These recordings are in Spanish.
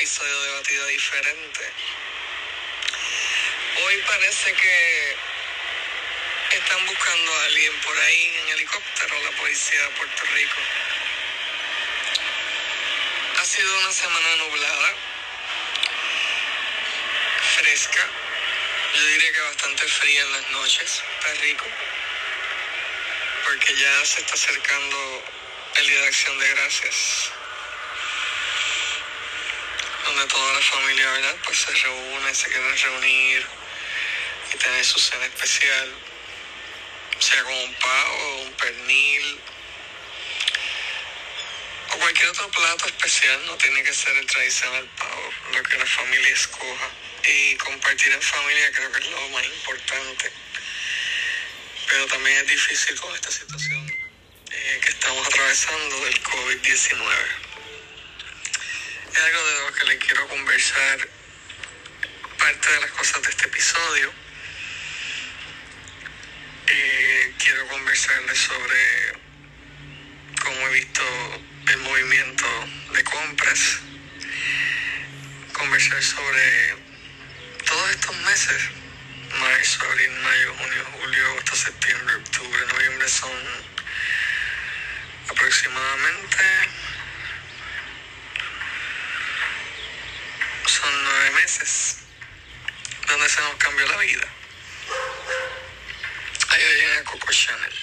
episodio de Batida Diferente. Hoy parece que están buscando a alguien por ahí en helicóptero, la policía de Puerto Rico. Ha sido una semana nublada, fresca, yo diría que bastante fría en las noches, está rico, porque ya se está acercando el Día de Acción de Gracias donde toda la familia, ¿verdad? Pues se reúne, se quieren reunir y tener su cena especial, sea con un pavo, un pernil o cualquier otro plato especial, no tiene que ser el tradicional pavo, lo que la familia escoja. Y compartir en familia creo que es lo más importante. Pero también es difícil con esta situación eh, que estamos atravesando del COVID-19 algo de lo que le quiero conversar parte de las cosas de este episodio. Eh, quiero conversarles sobre cómo he visto el movimiento de compras, conversar sobre todos estos meses, marzo, abril, mayo, junio, julio, agosto, septiembre, octubre, noviembre, son aproximadamente son nueve meses donde se nos cambió la vida. Ahí viene Coco Chanel.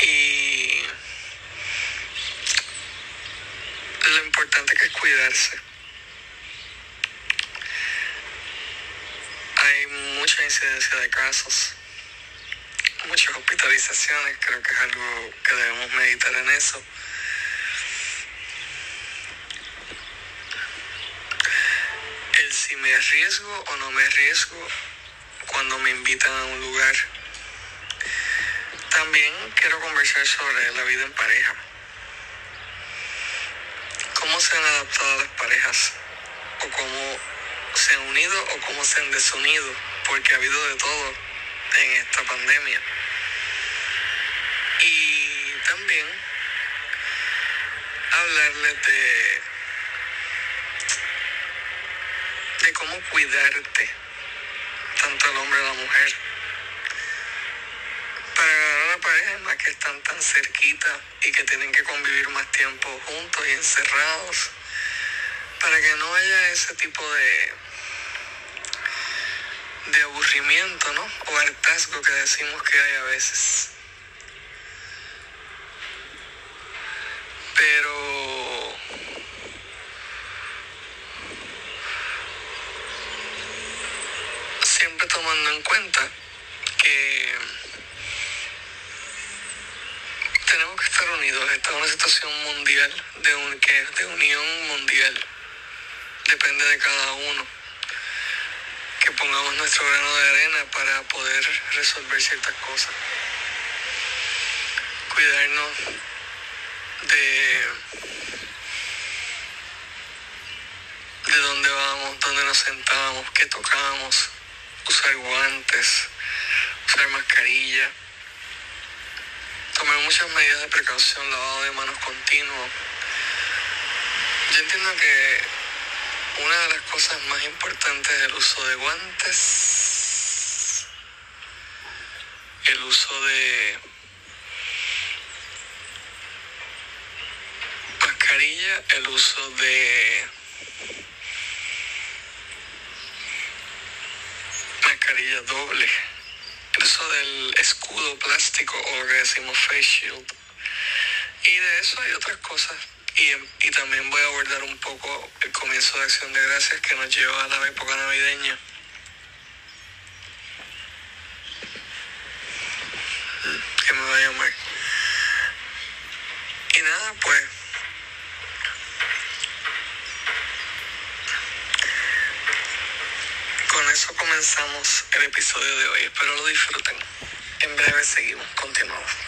Y lo importante que es cuidarse. Hay mucha incidencia de casos, mucha muchas hospitalizaciones, creo que es algo que debemos meditar en eso. Si me arriesgo o no me arriesgo cuando me invitan a un lugar. También quiero conversar sobre la vida en pareja. ¿Cómo se han adaptado las parejas? ¿O cómo se han unido o cómo se han desunido? Porque ha habido de todo en esta pandemia. Y también hablarles de, de cómo cuidarte, tanto el hombre como la mujer. Para una pareja más que están tan cerquita y que tienen que convivir más tiempo juntos y encerrados, para que no haya ese tipo de, de aburrimiento, ¿no? O hartazgo que decimos que hay a veces. Pero siempre tomando en cuenta que tenemos que estar unidos. Esta es una situación mundial, de un, que es de unión mundial. Depende de cada uno que pongamos nuestro grano de arena para poder resolver ciertas cosas. Cuidarnos de, de dónde vamos, dónde nos sentamos, qué tocamos, usar guantes, usar mascarilla, tomar muchas medidas de precaución, lavado de manos continuo. Yo entiendo que una de las cosas más importantes es el uso de guantes, el uso de mascarilla, el uso de mascarilla doble, el uso del escudo plástico o que decimos face shield. Y de eso hay otras cosas y, también voy a abordar un poco el comienzo de Acción de Gracias que nos lleva a la época navideña. Que me va a llamar. Y nada, pues. Con eso comenzamos el episodio de hoy. Espero lo disfruten. En breve seguimos, continuamos.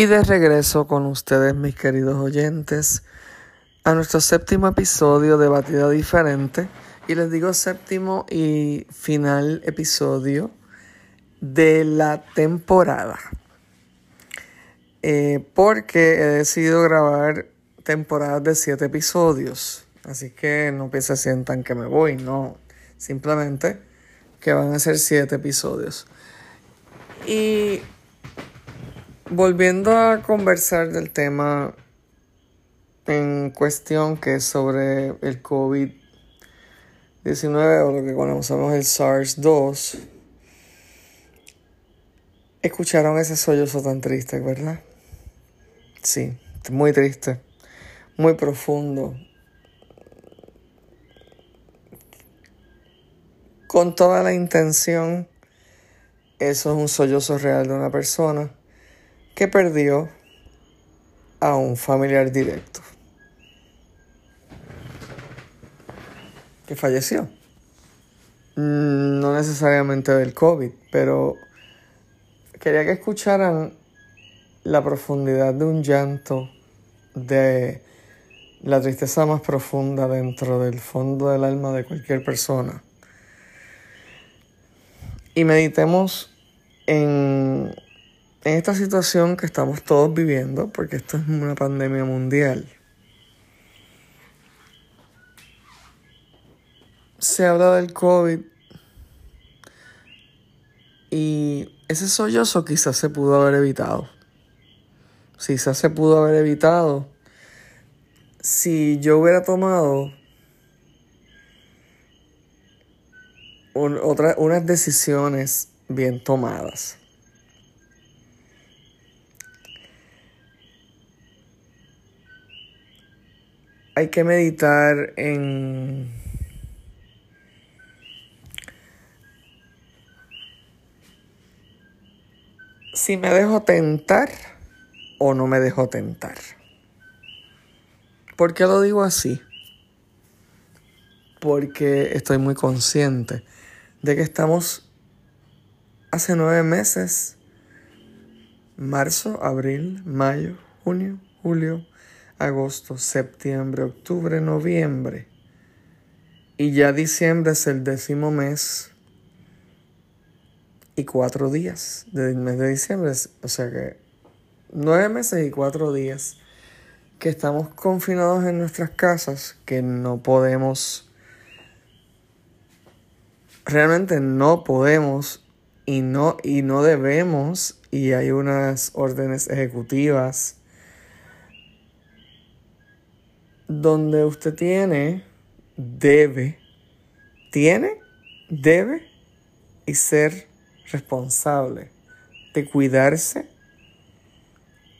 Y de regreso con ustedes, mis queridos oyentes, a nuestro séptimo episodio de Batida Diferente. Y les digo séptimo y final episodio de la temporada. Eh, porque he decidido grabar temporadas de siete episodios. Así que no se sientan que me voy, no. Simplemente que van a ser siete episodios. Y Volviendo a conversar del tema en cuestión que es sobre el COVID-19 o lo que conocemos el SARS-2, escucharon ese sollozo tan triste, ¿verdad? Sí, muy triste, muy profundo. Con toda la intención, eso es un sollozo real de una persona que perdió a un familiar directo, que falleció. Mm, no necesariamente del COVID, pero quería que escucharan la profundidad de un llanto, de la tristeza más profunda dentro del fondo del alma de cualquier persona. Y meditemos en en esta situación que estamos todos viviendo, porque esto es una pandemia mundial, se habla del COVID y ese sollozo quizás se pudo haber evitado. Quizás se pudo haber evitado si yo hubiera tomado unas decisiones bien tomadas. Hay que meditar en si me dejo tentar o no me dejo tentar. ¿Por qué lo digo así? Porque estoy muy consciente de que estamos hace nueve meses, marzo, abril, mayo, junio, julio, agosto, septiembre, octubre, noviembre. Y ya diciembre es el décimo mes y cuatro días del mes de diciembre. O sea que nueve meses y cuatro días que estamos confinados en nuestras casas, que no podemos realmente no podemos y no, y no debemos, y hay unas órdenes ejecutivas donde usted tiene, debe, tiene, debe y ser responsable de cuidarse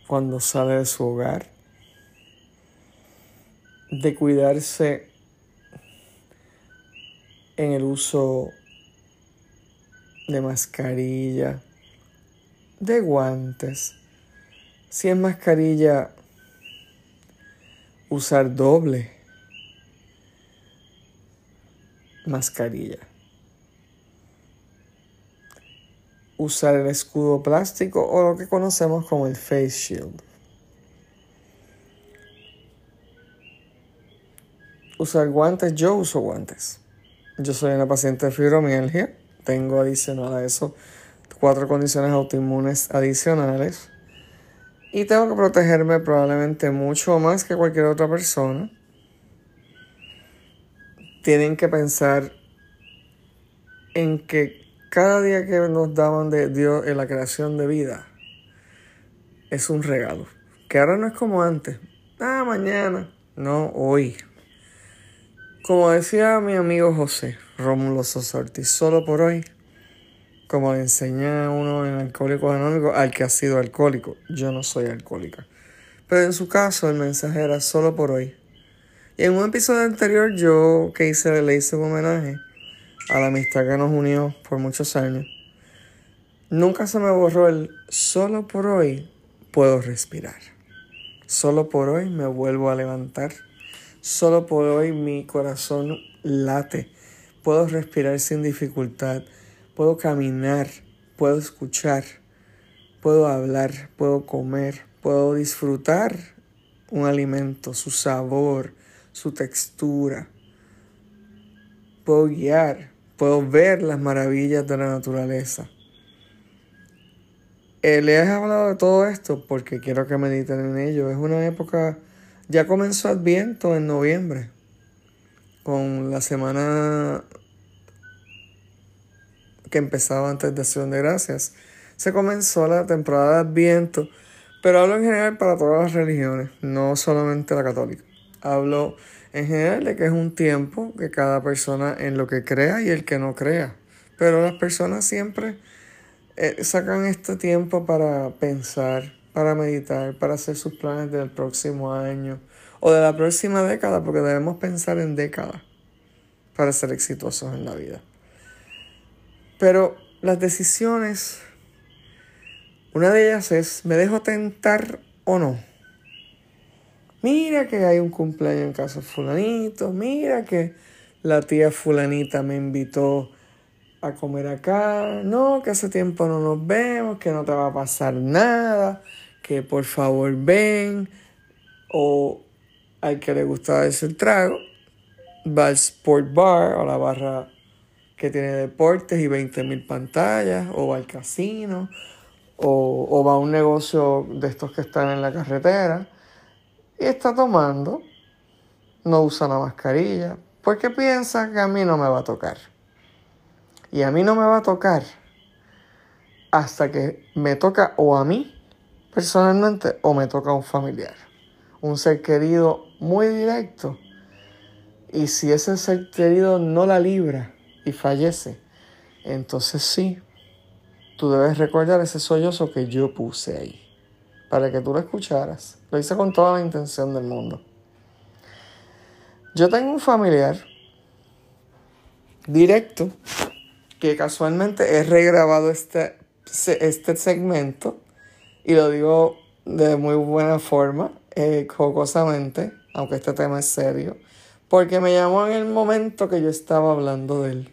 cuando sale de su hogar, de cuidarse en el uso de mascarilla, de guantes. Si es mascarilla, usar doble mascarilla. Usar el escudo plástico o lo que conocemos como el face shield. Usar guantes, yo uso guantes. Yo soy una paciente de fibromialgia. Tengo adicional a eso cuatro condiciones autoinmunes adicionales. Y tengo que protegerme probablemente mucho más que cualquier otra persona. Tienen que pensar en que cada día que nos daban de Dios en la creación de vida es un regalo. Que ahora no es como antes. Ah, mañana. No, hoy. Como decía mi amigo José Rómulo Sosorti, solo por hoy, como le enseña uno en Alcohólicos Anónimos al que ha sido alcohólico, yo no soy alcohólica. Pero en su caso el mensaje era solo por hoy. Y en un episodio anterior yo que hice, le hice un homenaje a la amistad que nos unió por muchos años. Nunca se me borró el solo por hoy puedo respirar. Solo por hoy me vuelvo a levantar Solo por hoy mi corazón late. Puedo respirar sin dificultad. Puedo caminar. Puedo escuchar. Puedo hablar. Puedo comer. Puedo disfrutar un alimento, su sabor, su textura. Puedo guiar. Puedo ver las maravillas de la naturaleza. Eh, le he hablado de todo esto porque quiero que mediten en ello. Es una época ya comenzó Adviento en noviembre, con la semana que empezaba antes de Acción de Gracias. Se comenzó la temporada de Adviento, pero hablo en general para todas las religiones, no solamente la católica. Hablo en general de que es un tiempo que cada persona en lo que crea y el que no crea. Pero las personas siempre eh, sacan este tiempo para pensar, para meditar, para hacer sus planes del próximo año o de la próxima década, porque debemos pensar en décadas para ser exitosos en la vida. Pero las decisiones, una de ellas es, ¿me dejo tentar o no? Mira que hay un cumpleaños en casa fulanito, mira que la tía fulanita me invitó a comer acá, no, que hace tiempo no nos vemos, que no te va a pasar nada, que por favor ven, o al que le gusta ese trago, va al Sport Bar o la barra que tiene deportes y 20.000 pantallas, o va al casino, o, va a un negocio de estos que están en la carretera y está tomando, no usa la mascarilla, porque piensa que a mí no me va a tocar. Y a mí no me va a tocar hasta que me toca o a mí personalmente o me toca a un familiar, un ser querido muy directo. Y si ese ser querido no la libra y fallece, entonces sí, tú debes recordar ese sollozo que yo puse ahí, para que tú lo escucharas. Lo hice con toda la intención del mundo. Yo tengo un familiar directo que casualmente he regrabado este, este segmento y lo digo de muy buena forma, eh, jocosamente, aunque este tema es serio, porque me llamó en el momento que yo estaba hablando de él.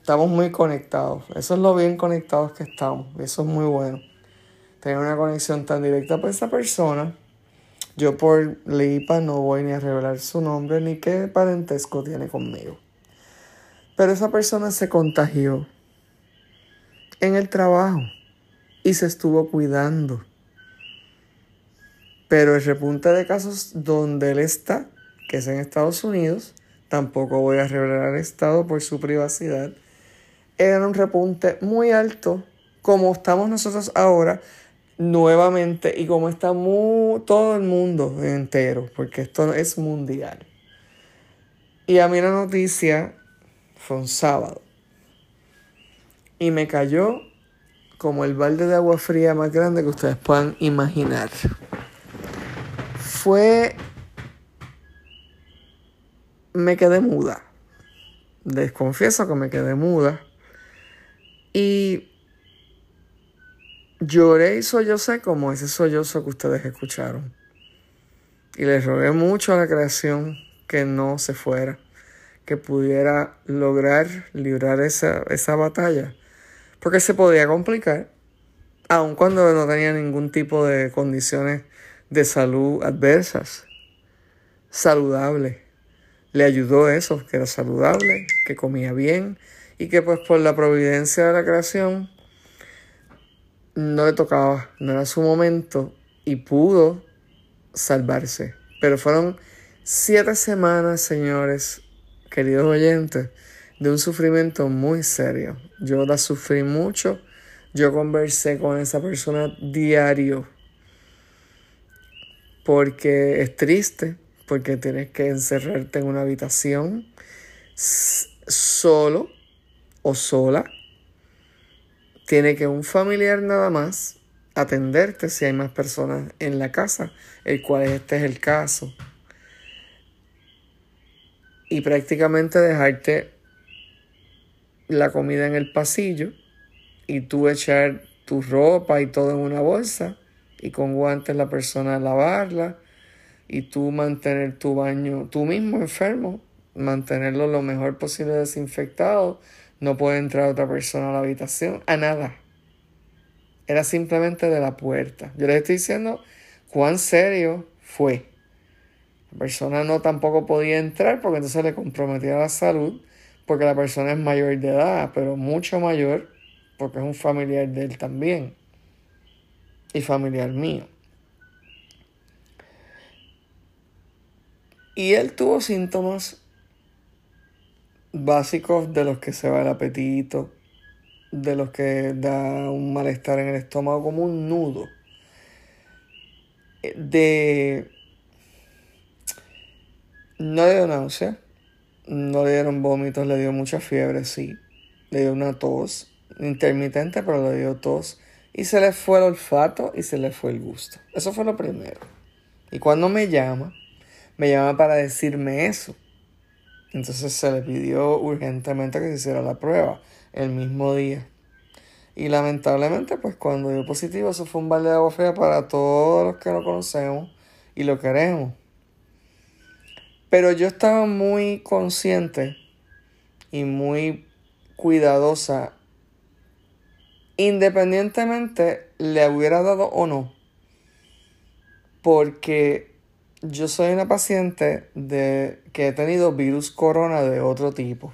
Estamos muy conectados. Eso es lo bien conectados que estamos. Eso es muy bueno. Tener una conexión tan directa con esa persona. Yo por Lipa no voy ni a revelar su nombre ni qué parentesco tiene conmigo. Pero esa persona se contagió en el trabajo y se estuvo cuidando. Pero el repunte de casos donde él está, que es en Estados Unidos, tampoco voy a revelar el estado por su privacidad, era un repunte muy alto, como estamos nosotros ahora, nuevamente, y como está todo el mundo entero, porque esto es mundial. Y a mí la noticia fue un sábado. Y me cayó como el balde de agua fría más grande que ustedes puedan imaginar. Fue... Me quedé muda. Desconfieso que me quedé muda. Y lloré y sollocé como ese sollozo que ustedes escucharon. Y les rogué mucho a la creación que no se fuera, que pudiera lograr librar esa, esa batalla. Porque se podía complicar, aun cuando no tenía ningún tipo de condiciones de salud adversas. Saludable. Le ayudó eso, que era saludable, que comía bien, y que pues por la providencia de la creación no le tocaba, no era su momento y pudo salvarse. Pero fueron siete semanas, señores, queridos oyentes, de un sufrimiento muy serio. Yo la sufrí mucho, yo conversé con esa persona diario, porque es triste, porque tienes que encerrarte en una habitación solo o sola, tiene que un familiar nada más atenderte si hay más personas en la casa, el cual este es el caso. Y prácticamente dejarte la comida en el pasillo y tú echar tu ropa y todo en una bolsa y con guantes la persona lavarla y tú mantener tu baño tú mismo enfermo, mantenerlo lo mejor posible desinfectado no puede entrar otra persona a la habitación, a nada. Era simplemente de la puerta. Yo les estoy diciendo cuán serio fue. La persona no tampoco podía entrar porque entonces le comprometía la salud, porque la persona es mayor de edad, pero mucho mayor, porque es un familiar de él también. Y familiar mío. Y él tuvo síntomas básicos de los que se va el apetito, de los que da un malestar en el estómago como un nudo. De... No le dio náusea, no le dieron vómitos, le dio mucha fiebre, sí. Le dio una tos intermitente, pero le dio tos. Y se le fue el olfato y se le fue el gusto. Eso fue lo primero. Y cuando me llama, me llama para decirme eso. Entonces se le pidió urgentemente que se hiciera la prueba el mismo día. Y lamentablemente, pues cuando dio positivo, eso fue un balde de agua fría para todos los que lo conocemos y lo queremos. Pero yo estaba muy consciente y muy cuidadosa, independientemente le hubiera dado o no, porque yo soy una paciente de, que he tenido virus corona de otro tipo.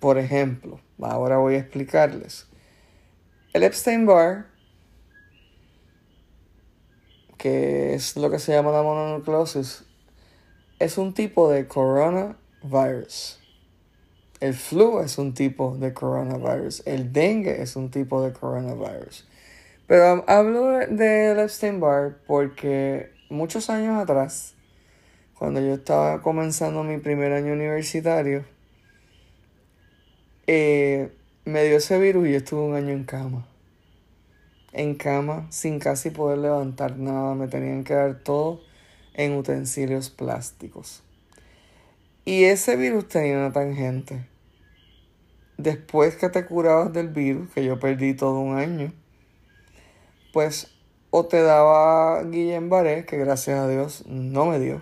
Por ejemplo, ahora voy a explicarles. El Epstein Barr que es lo que se llama la mononucleosis, es un tipo de coronavirus. El flu es un tipo de coronavirus. El dengue es un tipo de coronavirus. Pero hablo de Epstein-Barr porque muchos años atrás, cuando yo estaba comenzando mi primer año universitario, eh, me dio ese virus y yo estuve un año en cama. En cama, sin casi poder levantar nada. Me tenían que dar todo en utensilios plásticos. Y ese virus tenía una tangente después que te curabas del virus, que yo perdí todo un año, pues o te daba Guillain-Barré, que gracias a Dios no me dio,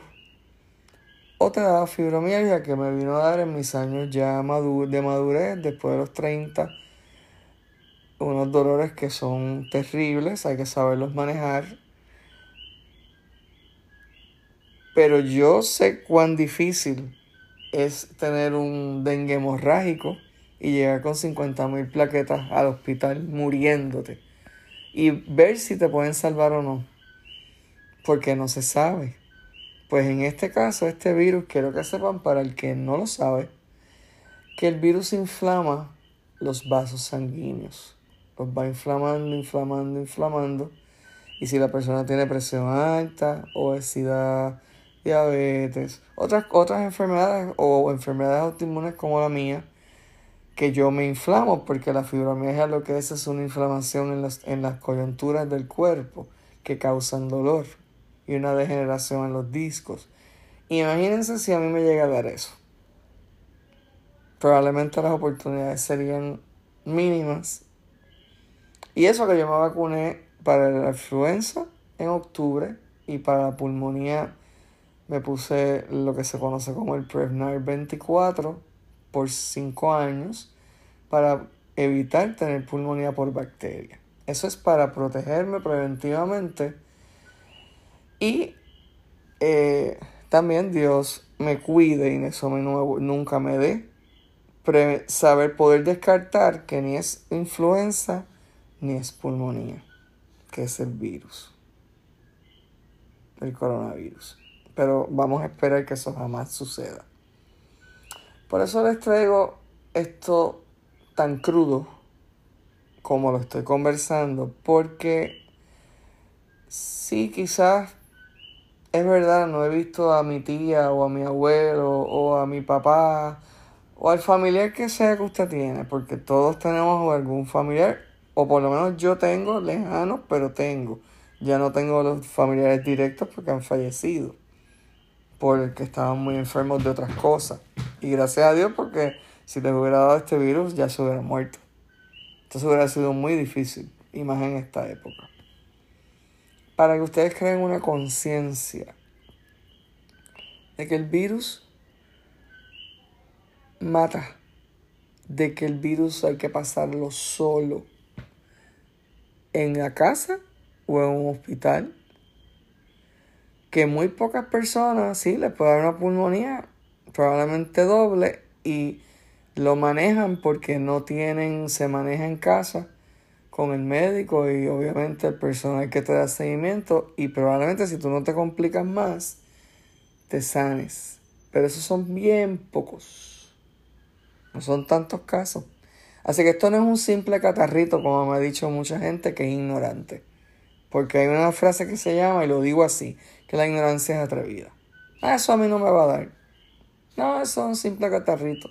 o te daba fibromialgia, que me vino a dar en mis años ya de madurez, después de los 30, unos dolores que son terribles, hay que saberlos manejar. Pero yo sé cuán difícil es tener un dengue hemorrágico y llegar con 50 mil plaquetas al hospital muriéndote y ver si te pueden salvar o no, porque no se sabe. Pues en este caso, este virus, quiero que sepan para el que no lo sabe, que el virus inflama los vasos sanguíneos. Los va inflamando, inflamando, inflamando. Y si la persona tiene presión alta, obesidad, diabetes, otras, otras enfermedades o enfermedades autoinmunes como la mía, que yo me inflamo porque la fibromialgia lo que es es una inflamación en las, en las coyunturas del cuerpo que causan dolor y una degeneración en los discos. Imagínense si a mí me llega a dar eso. Probablemente las oportunidades serían mínimas. Y eso que yo me vacuné para la influenza en octubre y para la pulmonía me puse lo que se conoce como el Prevnar 24 por 5 años para evitar tener pulmonía por bacteria. Eso es para protegerme preventivamente y eh, también Dios me cuide y eso me nunca me dé. saber poder descartar que ni es influenza ni es pulmonía, que es el virus, el coronavirus. Pero vamos a esperar que eso jamás suceda. Por eso les traigo esto tan crudo como lo estoy conversando, porque sí, quizás es verdad, no he visto a mi tía o a mi abuelo o a mi papá o al familiar que sea que usted tiene, porque todos tenemos algún familiar, o por lo menos yo tengo lejanos, pero tengo. Ya no tengo los familiares directos porque han fallecido, porque estaban muy enfermos de otras cosas. Y gracias a Dios porque si les hubiera dado este virus ya se hubiera muerto. Entonces hubiera sido muy difícil, y más en esta época. Para que ustedes creen una conciencia de que el virus mata, de que el virus hay que pasarlo solo en la casa o en un hospital, que muy pocas personas, sí, les puede dar una pulmonía probablemente doble y lo manejan porque no tienen, se maneja en casa con el médico y obviamente el personal que te da seguimiento y probablemente si tú no te complicas más, te sanes. Pero esos son bien pocos. No son tantos casos. Así que esto no es un simple catarrito, como me ha dicho mucha gente que es ignorante. Porque hay una frase que se llama, y lo digo así, que la ignorancia es atrevida. Ah, eso a mí no me va a dar. No, eso es un simple catarrito.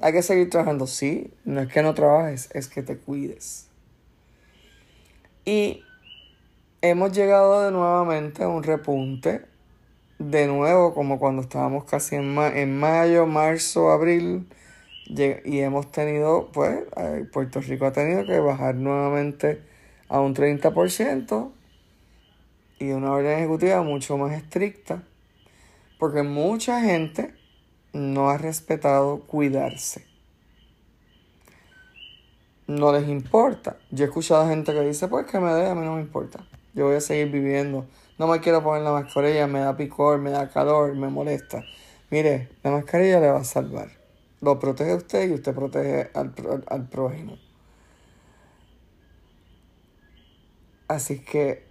Hay que seguir trabajando, sí. No es que no trabajes, es que te cuides. Y hemos llegado de nuevamente a un repunte. De nuevo, como cuando estábamos casi en, en mayo, marzo, abril. Y hemos tenido, pues, eh, Puerto Rico ha tenido que bajar nuevamente a un 30% y una orden ejecutiva mucho más estricta porque mucha gente no ha respetado cuidarse. No les importa. Yo he escuchado gente que dice, pues que me dé, a mí no me importa. Yo voy a seguir viviendo. No me quiero poner la mascarilla, me da picor, me da calor, me molesta. Mire, la mascarilla le va a salvar. Lo protege usted y usted protege al, al prójimo. Así que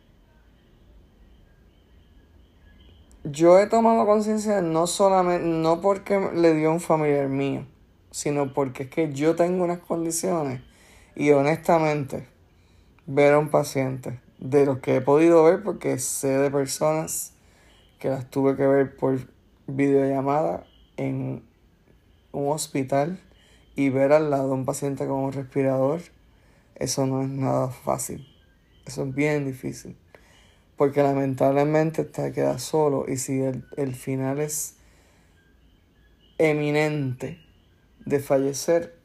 yo he tomado conciencia no solamente, no porque le dio un familiar mío, sino porque es que yo tengo unas condiciones y honestamente ver a un paciente de los que he podido ver porque sé de personas que las tuve que ver por videollamada en un hospital y ver al lado un paciente con un respirador, eso no es nada fácil. Eso es bien difícil. Porque lamentablemente te quedas solo y si el, el final es eminente de fallecer,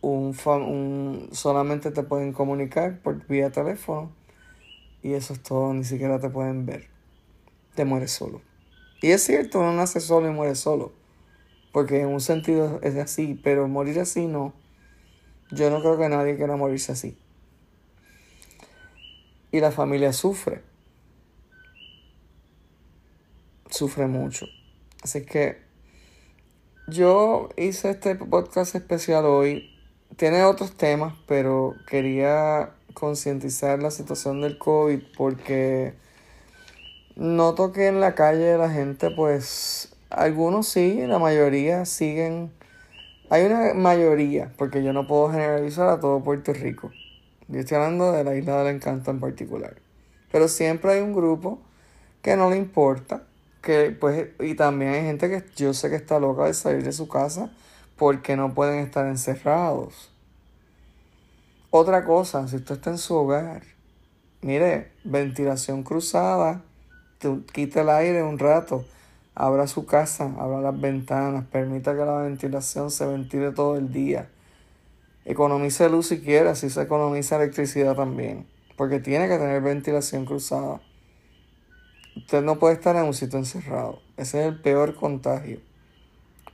un, un, solamente te pueden comunicar por vía teléfono y eso es todo, ni siquiera te pueden ver. Te mueres solo. Y es cierto, uno nace solo y muere solo. Porque en un sentido es así, pero morir así no. Yo no creo que nadie quiera morirse así. Y la familia sufre. Sufre mucho. Así que yo hice este podcast especial hoy. Tiene otros temas, pero quería concientizar la situación del COVID porque noto que en la calle la gente pues algunos sí, la mayoría siguen. Hay una mayoría, porque yo no puedo generalizar a todo Puerto Rico. Yo estoy hablando de la isla del encanto en particular. Pero siempre hay un grupo que no le importa. Que, pues, y también hay gente que yo sé que está loca de salir de su casa porque no pueden estar encerrados. Otra cosa, si usted está en su hogar, mire, ventilación cruzada, quita el aire un rato Abra su casa, abra las ventanas, permita que la ventilación se ventile todo el día. Economice luz si quiere, así se economiza electricidad también. Porque tiene que tener ventilación cruzada. Usted no puede estar en un sitio encerrado. Ese es el peor contagio.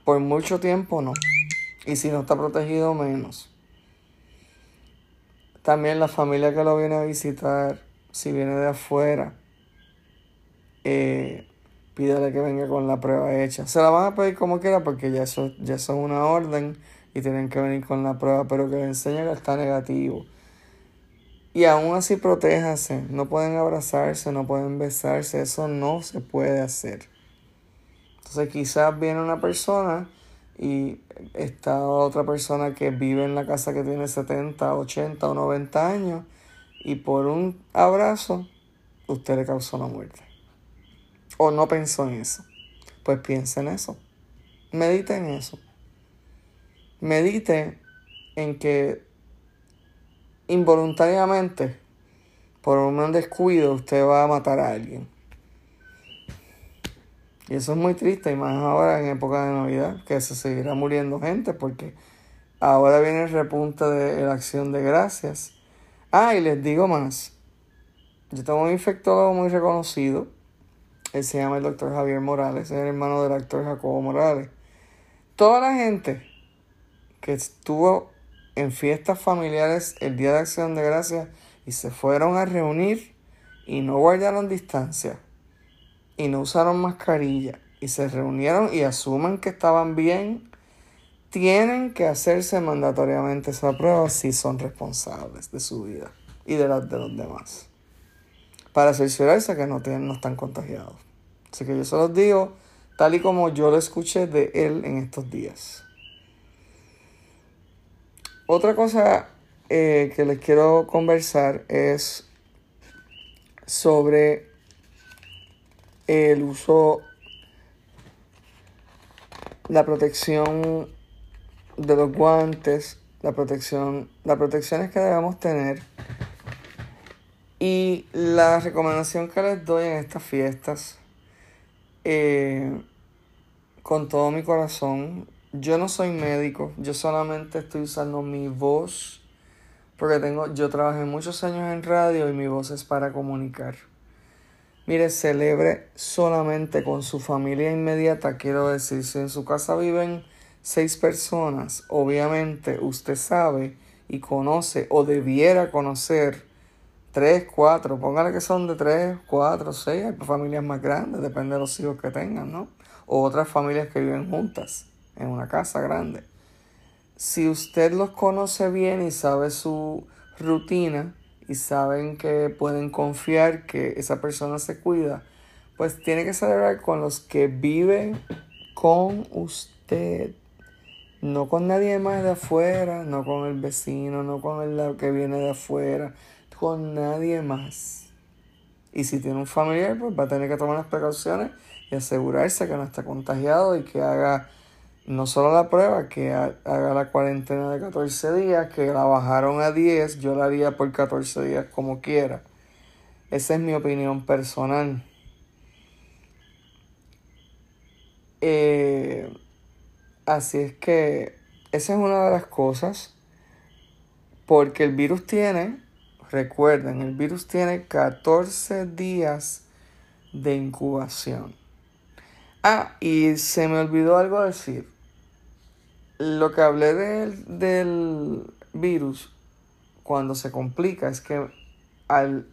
Por mucho tiempo no. Y si no está protegido, menos. También la familia que lo viene a visitar, si viene de afuera, eh, pídele que venga con la prueba hecha. Se la van a pedir como quiera porque ya eso, ya son una orden y tienen que venir con la prueba, pero que le enseñe que está negativo. Y aún así protéjase, no pueden abrazarse, no pueden besarse, eso no se puede hacer. Entonces quizás viene una persona y está otra persona que vive en la casa que tiene 70, 80 o 90 años y por un abrazo usted le causó la muerte o no pensó en eso, pues piensa en eso. Medite en eso. Medite en que involuntariamente, por un descuido, usted va a matar a alguien. Y eso es muy triste, y más ahora en época de Navidad, que se seguirá muriendo gente, porque ahora viene el repunte de la acción de gracias. Ah, y les digo más. Yo tengo un infectólogo muy reconocido él se llama el doctor Javier Morales, es el hermano del actor Jacobo Morales. Toda la gente que estuvo en fiestas familiares el Día de Acción de Gracias y se fueron a reunir y no guardaron distancia y no usaron mascarilla y se reunieron y asumen que estaban bien, tienen que hacerse mandatoriamente esa prueba si son responsables de su vida y de las de los demás para cerciorarse que no, tienen, no están contagiados. Así que yo se los digo tal y como yo lo escuché de él en estos días. Otra cosa eh, que les quiero conversar es sobre el uso, la protección de los guantes, la protección, las protecciones que debemos tener. Y la recomendación que les doy en estas fiestas, eh, con todo mi corazón, yo no soy médico, yo solamente estoy usando mi voz, porque tengo, yo trabajé muchos años en radio y mi voz es para comunicar. Mire, celebre solamente con su familia inmediata, quiero decir, si en su casa viven seis personas, obviamente usted sabe y conoce o debiera conocer tres, cuatro, póngale que son de tres, cuatro, seis, hay familias más grandes, depende de los hijos que tengan, ¿no? O otras familias que viven juntas en una casa grande. Si usted los conoce bien y sabe su rutina y saben que pueden confiar que esa persona se cuida, pues tiene que celebrar con los que viven con usted. No con nadie más de afuera, no con el vecino, no con el que viene de afuera, con nadie más. Y si tiene un familiar, pues va a tener que tomar las precauciones y asegurarse que no está contagiado y que haga no solo la prueba, que haga la cuarentena de 14 días, que la bajaron a 10, yo la haría por 14 días como quiera. Esa es mi opinión personal. Eh, así es que esa es una de las cosas, porque el virus tiene, recuerden, el virus tiene 14 días de incubación. Ah, y se me olvidó algo decir. Lo que hablé del, del virus cuando se complica es que al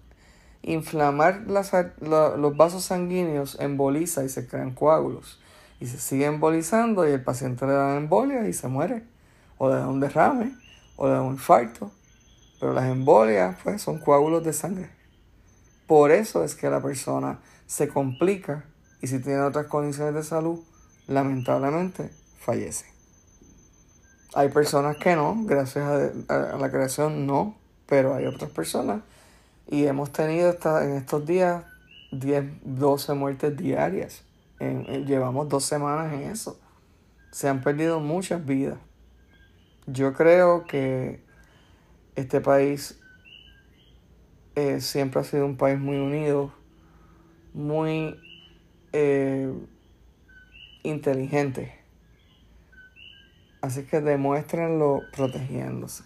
inflamar los vasos sanguíneos emboliza y se crean coágulos. Y se sigue embolizando y el paciente le da embolia y se muere. O le da un derrame, o le da un infarto. Pero las embolias, pues, son coágulos de sangre. Por eso es que la persona se complica y si tiene otras condiciones de salud, lamentablemente fallece. Hay personas que no, gracias a, la creación no, pero hay otras personas y hemos tenido en estos días 10, 12 muertes diarias. llevamos dos semanas en eso. Se han perdido muchas vidas. Yo creo que este país eh, siempre ha sido un país muy unido, muy eh, inteligente. Así que demuéstrenlo protegiéndose.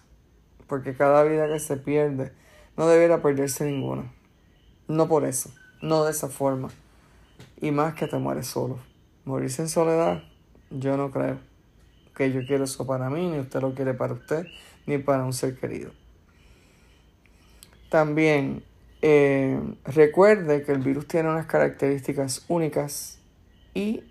Porque cada vida que se pierde no debiera perderse ninguna. No por eso, no de esa forma. Y más que te mueres solo. Morirse en soledad, yo no creo que yo quiero eso para mí, ni usted lo quiere para usted, ni para un ser querido. También eh, recuerde que el virus tiene unas características únicas y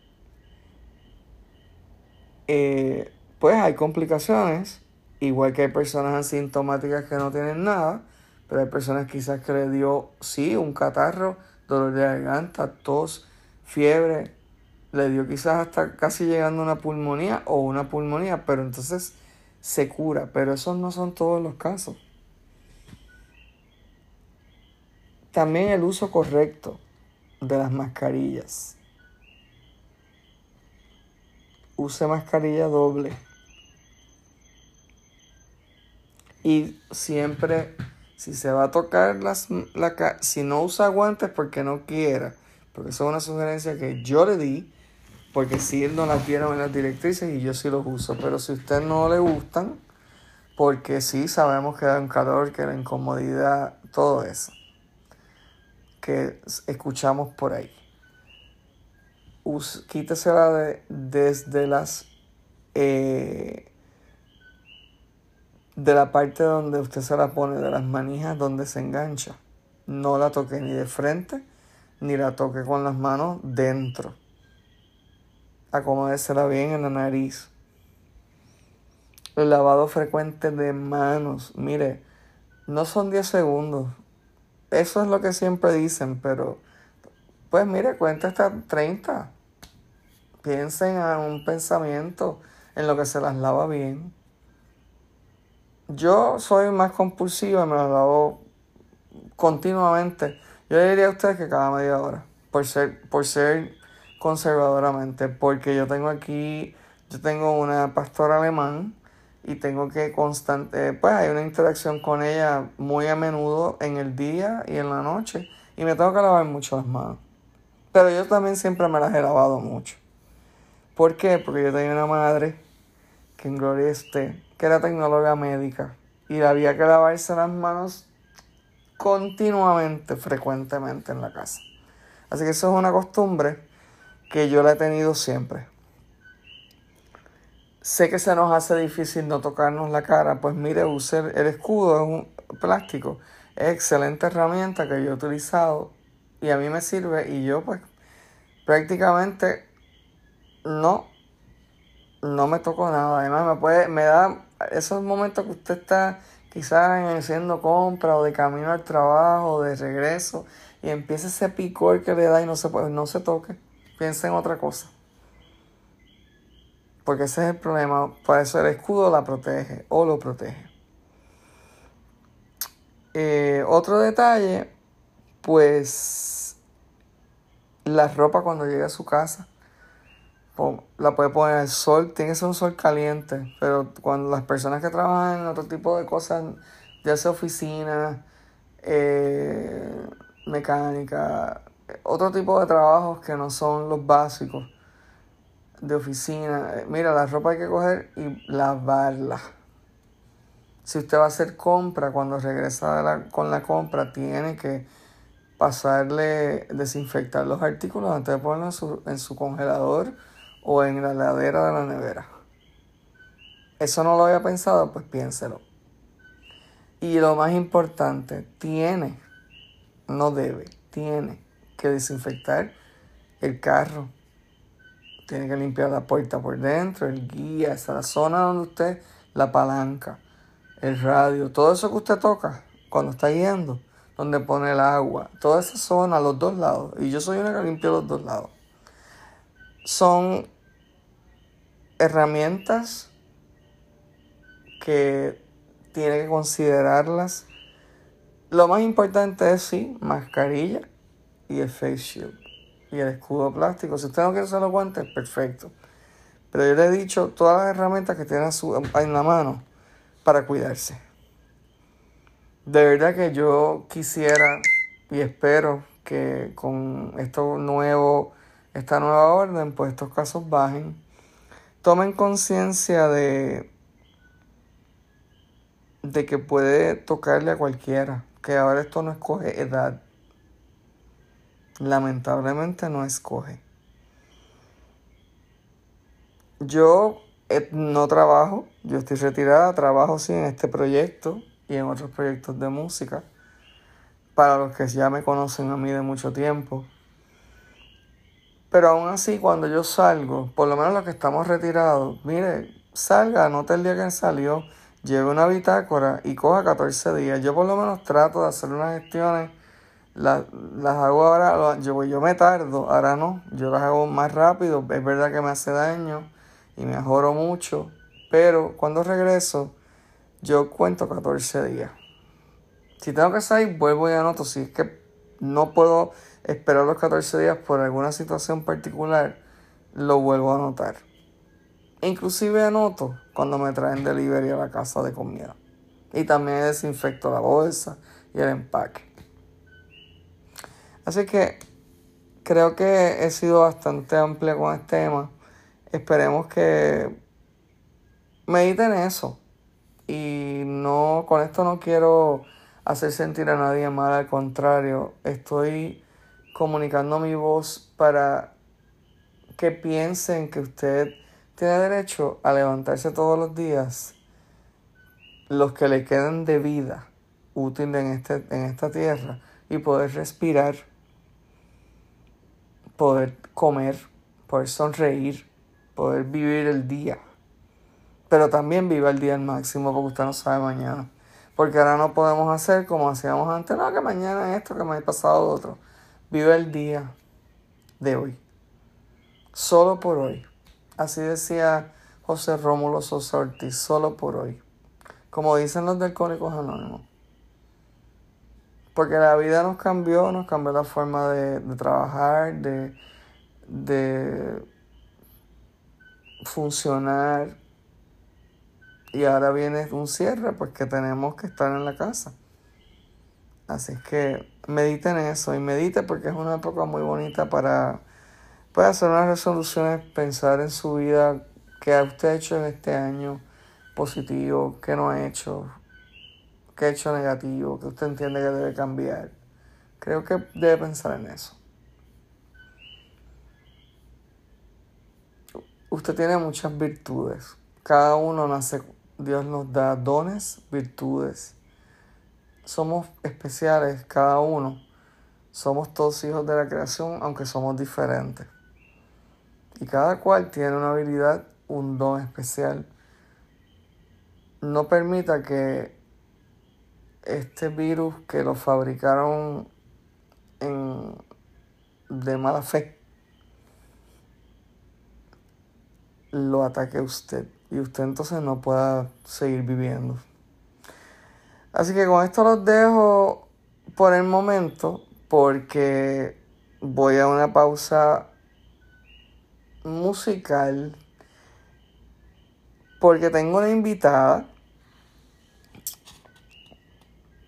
eh, pues hay complicaciones, igual que hay personas asintomáticas que no tienen nada, pero hay personas quizás que le dio, sí, un catarro, dolor de garganta, tos, fiebre, le dio quizás hasta casi llegando a una pulmonía o una pulmonía, pero entonces se cura, pero esos no son todos los casos. También el uso correcto de las mascarillas. Use mascarilla doble. Y siempre, si se va a tocar las, la si no usa guantes porque no quiera, porque eso es una sugerencia que yo le di, porque si él no las vieron en las directrices y yo sí los uso. Pero si usted no le gustan, porque sí sabemos que da un calor, que la incomodidad, todo eso que escuchamos por ahí. quítesela de, desde las eh, de la parte donde usted se la pone, de las manijas donde se engancha. No la toque ni de frente, ni la toque con las manos dentro. Acomódesela bien en la nariz. Lavado frecuente de manos. Mire, no son 10 segundos eso es lo que siempre dicen, pero pues mire, cuenta hasta 30. Piensen en un pensamiento en lo que se las lava bien. Yo soy más compulsivo y me las lavo continuamente. Yo diría a ustedes que cada media hora, por ser, por ser conservadoramente, porque yo tengo aquí, yo tengo una pastora alemán y tengo que constante, pues hay una interacción con ella muy a menudo en el día y en la noche y me tengo que lavar mucho las manos. Pero yo también siempre me las he lavado mucho. ¿Por qué? Porque yo tenía una madre que en gloria esté, que era tecnóloga médica y había que lavarse las manos continuamente, frecuentemente en la casa. Así que eso es una costumbre que yo la he tenido siempre. Sé que se nos hace difícil no tocarnos la cara, pues mire, use el escudo, es un plástico, es excelente herramienta que yo he utilizado y a mí me sirve y yo pues prácticamente no, no me toco nada. Además me puede, me da esos momentos que usted está, quizás haciendo compra o de camino al trabajo, o de regreso, y empieza ese picor que le da y no se, no se toque. Piensa en otra cosa. Porque ese es el problema. Por eso el escudo la protege o lo protege. Eh, otro detalle, pues la ropa cuando llegue a su casa la puede poner al sol, tiene que ser un sol caliente, pero cuando las personas que trabajan en otro tipo de cosas, ya sea oficina, eh, mecánica, otro tipo de trabajos que no son los básicos de oficina, eh, mira, la ropa hay que coger y lavarla. Si usted va a hacer compra, cuando regresa con la compra, tiene que pasarle, desinfectar los artículos antes de ponerlos en su congelador o en la ladera de la nevera. Eso no lo había pensado, pues piénselo. Y lo más importante, tiene, no debe, tiene que desinfectar el carro. Tiene que limpiar la puerta por dentro, el guía, esa la zona donde usted, la palanca, el radio, todo eso que usted toca cuando está guiando, donde pone el agua, toda esa zona, los dos lados. Y yo soy una que limpia los dos lados. Son herramientas que tiene que considerarlas. Lo más importante es sí, mascarilla y el face shield y el escudo plástico. Si usted no quiere usar los guantes, perfecto. Pero yo le he dicho todas las herramientas que tiene en la mano para cuidarse. De verdad que yo quisiera y espero que con esto nuevo, esta nueva orden, pues estos casos bajen tomen conciencia de, de que puede tocarle a cualquiera, que ahora esto no escoge edad. Lamentablemente no escoge. Yo eh, no trabajo, yo estoy retirada, trabajo sí en este proyecto y en otros proyectos de música. Para los que ya me conocen a mí de mucho tiempo. Pero aún así, cuando yo salgo, por lo menos los que estamos retirados, mire, salga, anote el día que salió, lleve una bitácora y coja 14 días. Yo por lo menos trato de hacer unas gestiones, las, hago ahora, yo, yo me tardo, ahora no, yo las hago más rápido, es verdad que me hace daño y me ajoro mucho, pero cuando regreso, yo cuento 14 días. Si tengo que salir, vuelvo y anoto, si es que no puedo esperar los 14 días por alguna situación particular, lo vuelvo a anotar. Inclusive anoto cuando me traen delivery a la casa de comida. Y también desinfecto la bolsa y el empaque. Así que creo que he sido bastante amplia con el tema. Esperemos que mediten eso. Y no, con esto no quiero hacer sentir a nadie mal, al contrario, estoy comunicando mi voz para que piensen que usted tiene derecho a levantarse todos los días los que le queden de vida útil en, este, en esta tierra y poder respirar, poder comer, poder sonreír, poder vivir el día. Pero también viva el día al máximo porque usted no sabe mañana. Porque ahora no podemos hacer como hacíamos antes, no, que mañana esto, que me ha pasado otro. Vive el día de hoy. Solo por hoy. Así decía José Rómulo Sosa Ortiz, solo por hoy. Como dicen los del Cónicos Anónimos. Porque la vida nos cambió, nos cambió la forma de, trabajar, de, de funcionar. Y ahora viene un cierre, pues que tenemos que estar en la casa. Así que mediten eso y medite porque es una época muy bonita para pues, hacer unas resoluciones, pensar en su vida, qué ha usted hecho en este año positivo, qué no ha hecho, qué ha hecho negativo, que usted entiende que debe cambiar. Creo que debe pensar en eso. Usted tiene muchas virtudes. Cada uno nace, Dios nos da dones, virtudes somos especiales cada uno. Somos todos hijos de la creación, aunque somos diferentes. Y cada cual tiene una habilidad, un don especial. No permita que este virus que lo fabricaron en, de mala fe lo ataque a usted y usted entonces no pueda seguir viviendo. Así que con esto los dejo por el momento porque voy a una pausa musical porque tengo una invitada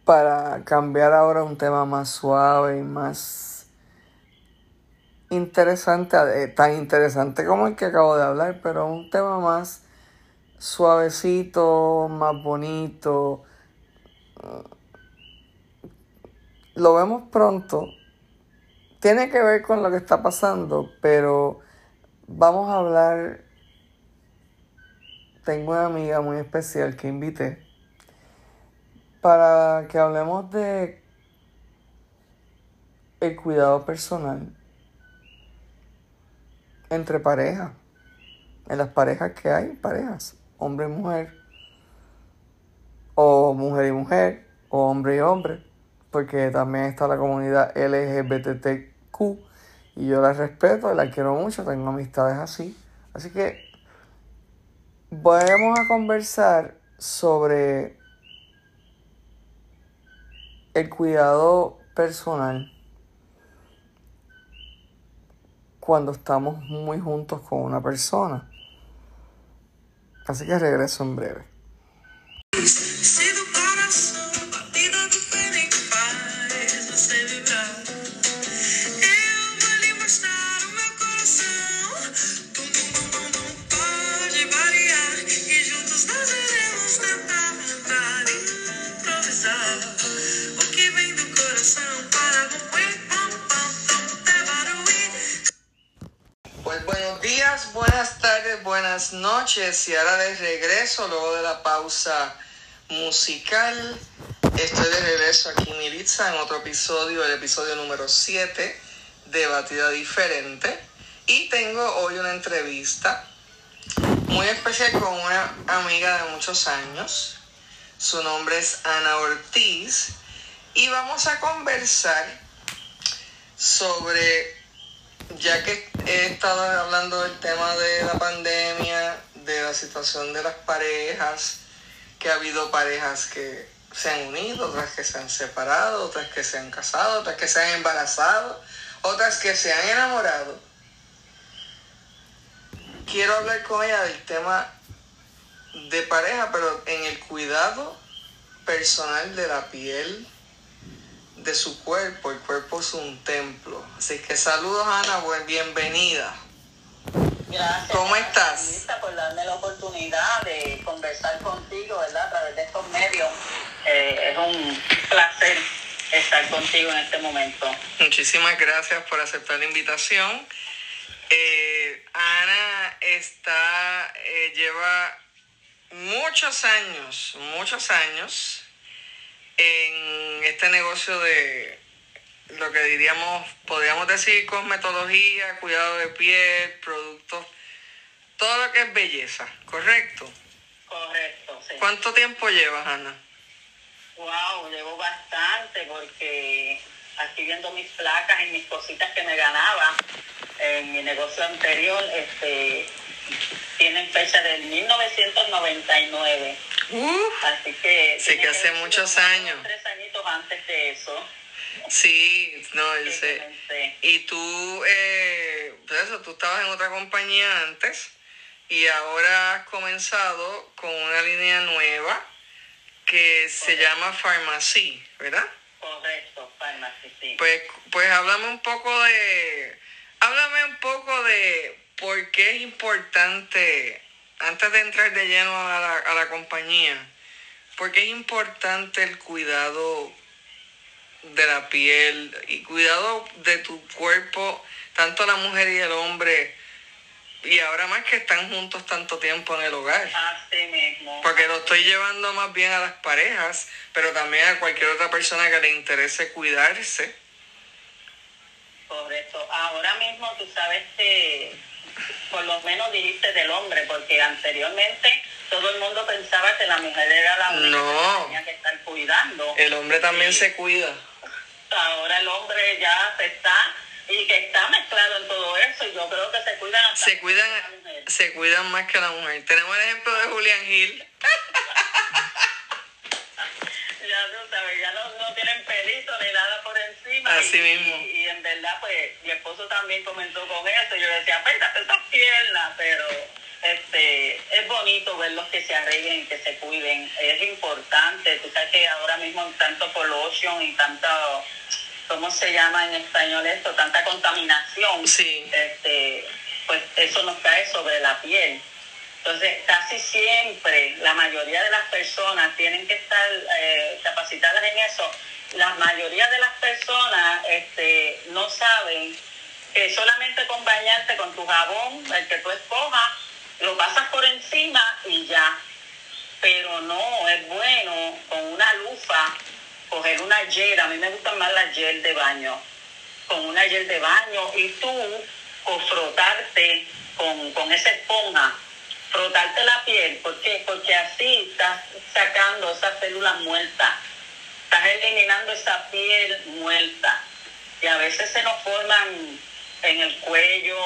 para cambiar ahora un tema más suave y más interesante, eh, tan interesante como el que acabo de hablar, pero un tema más suavecito, más bonito. Lo vemos pronto. Tiene que ver con lo que está pasando, pero vamos a hablar. Tengo una amiga muy especial que invité para que hablemos de el cuidado personal entre parejas. En las parejas que hay, parejas, hombre y mujer, o mujer y mujer, o hombre y hombre, porque también está la comunidad LGBTQ y yo la respeto, la quiero mucho, tengo amistades así. Así que vamos a conversar sobre el cuidado personal cuando estamos muy juntos con una persona. Así que regreso en breve. Noches y ahora de regreso luego de la pausa musical. Estoy de regreso aquí en en otro episodio, el episodio número 7 de Batida Diferente. Y tengo hoy una entrevista muy especial con una amiga de muchos años. Su nombre es Ana Ortiz. Y vamos a conversar sobre, ya que he estado hablando del tema de la pandemia, de la situación de las parejas, que ha habido parejas que se han unido, otras que se han separado, otras que se han casado, otras que se han embarazado, otras que se han enamorado. Quiero hablar con ella del tema de pareja, pero en el cuidado personal de la piel, de su cuerpo. El cuerpo es un templo. Así que saludos Ana, buen bienvenida. Gracias. ¿Cómo estás? Por darme la oportunidad de conversar contigo, ¿verdad? A través de estos medios. Eh, es un placer estar contigo en este momento. Muchísimas gracias por aceptar la invitación. Eh, Ana está, eh, lleva muchos años, muchos años en este negocio de lo que diríamos, podríamos decir cosmetología, cuidado de piel, productos, todo lo que es belleza, ¿correcto? Correcto, sí. ¿Cuánto tiempo llevas, Ana? Wow, llevo bastante porque aquí viendo mis placas y mis cositas que me ganaba en mi negocio anterior, este, tienen fecha del 1999. Así que... Sí, que hace muchos años. Tres añitos antes de eso. Sí, no, yo sé. Y tú, eh, pues eso, tú estabas en otra compañía antes y ahora has comenzado con una línea nueva que se llama Pharmacy, ¿verdad? Correcto, Pharmacy, sí. Pues, pues háblame un poco de, háblame un poco de por qué es importante, antes de entrar de lleno a la, a la compañía, por qué es importante el cuidado de la piel y cuidado de tu cuerpo, tanto la mujer y el hombre, y ahora más que están juntos tanto tiempo en el hogar. Así mismo. Porque lo estoy llevando más bien a las parejas, pero también a cualquier otra persona que le interese cuidarse. Correcto. Ahora mismo tú sabes que por lo menos dijiste del hombre, porque anteriormente todo el mundo pensaba que la mujer era la única No. que tenía que estar cuidando. El hombre también se cuida. Ahora el hombre ya se está y que está mezclado en todo eso y yo creo que se cuidan hasta Se cuidan, más que la mujer. se cuidan más que la mujer. Tenemos el ejemplo de Julián Gil. Ya tú sabes, ya no, no tienen pelito ni nada por encima. Así y, mismo. Y, y en verdad, pues, mi esposo también comentó con eso. Yo decía, apéntate esas piernas, pero este es bonito verlos que se arreglen, que se cuiden. Es importante. Tú sabes que ahora mismo tanto pollution y tanto, ¿cómo se llama en español esto? Tanta contaminación. Sí. Este, pues eso nos cae sobre la piel. Entonces, casi siempre, la mayoría de las personas tienen que estar eh, capacitadas en eso. La mayoría de las personas este, no saben que solamente con bañarte con tu jabón, el que tú escojas, lo pasas por encima y ya. Pero no, es bueno con una lufa, coger una gel, a mí me gustan más las gel de baño, con una gel de baño y tú o frotarte con, con esa esponja, frotarte la piel, ¿por qué? Porque así estás sacando esas células muertas, estás eliminando esa piel muerta y a veces se nos forman en el cuello.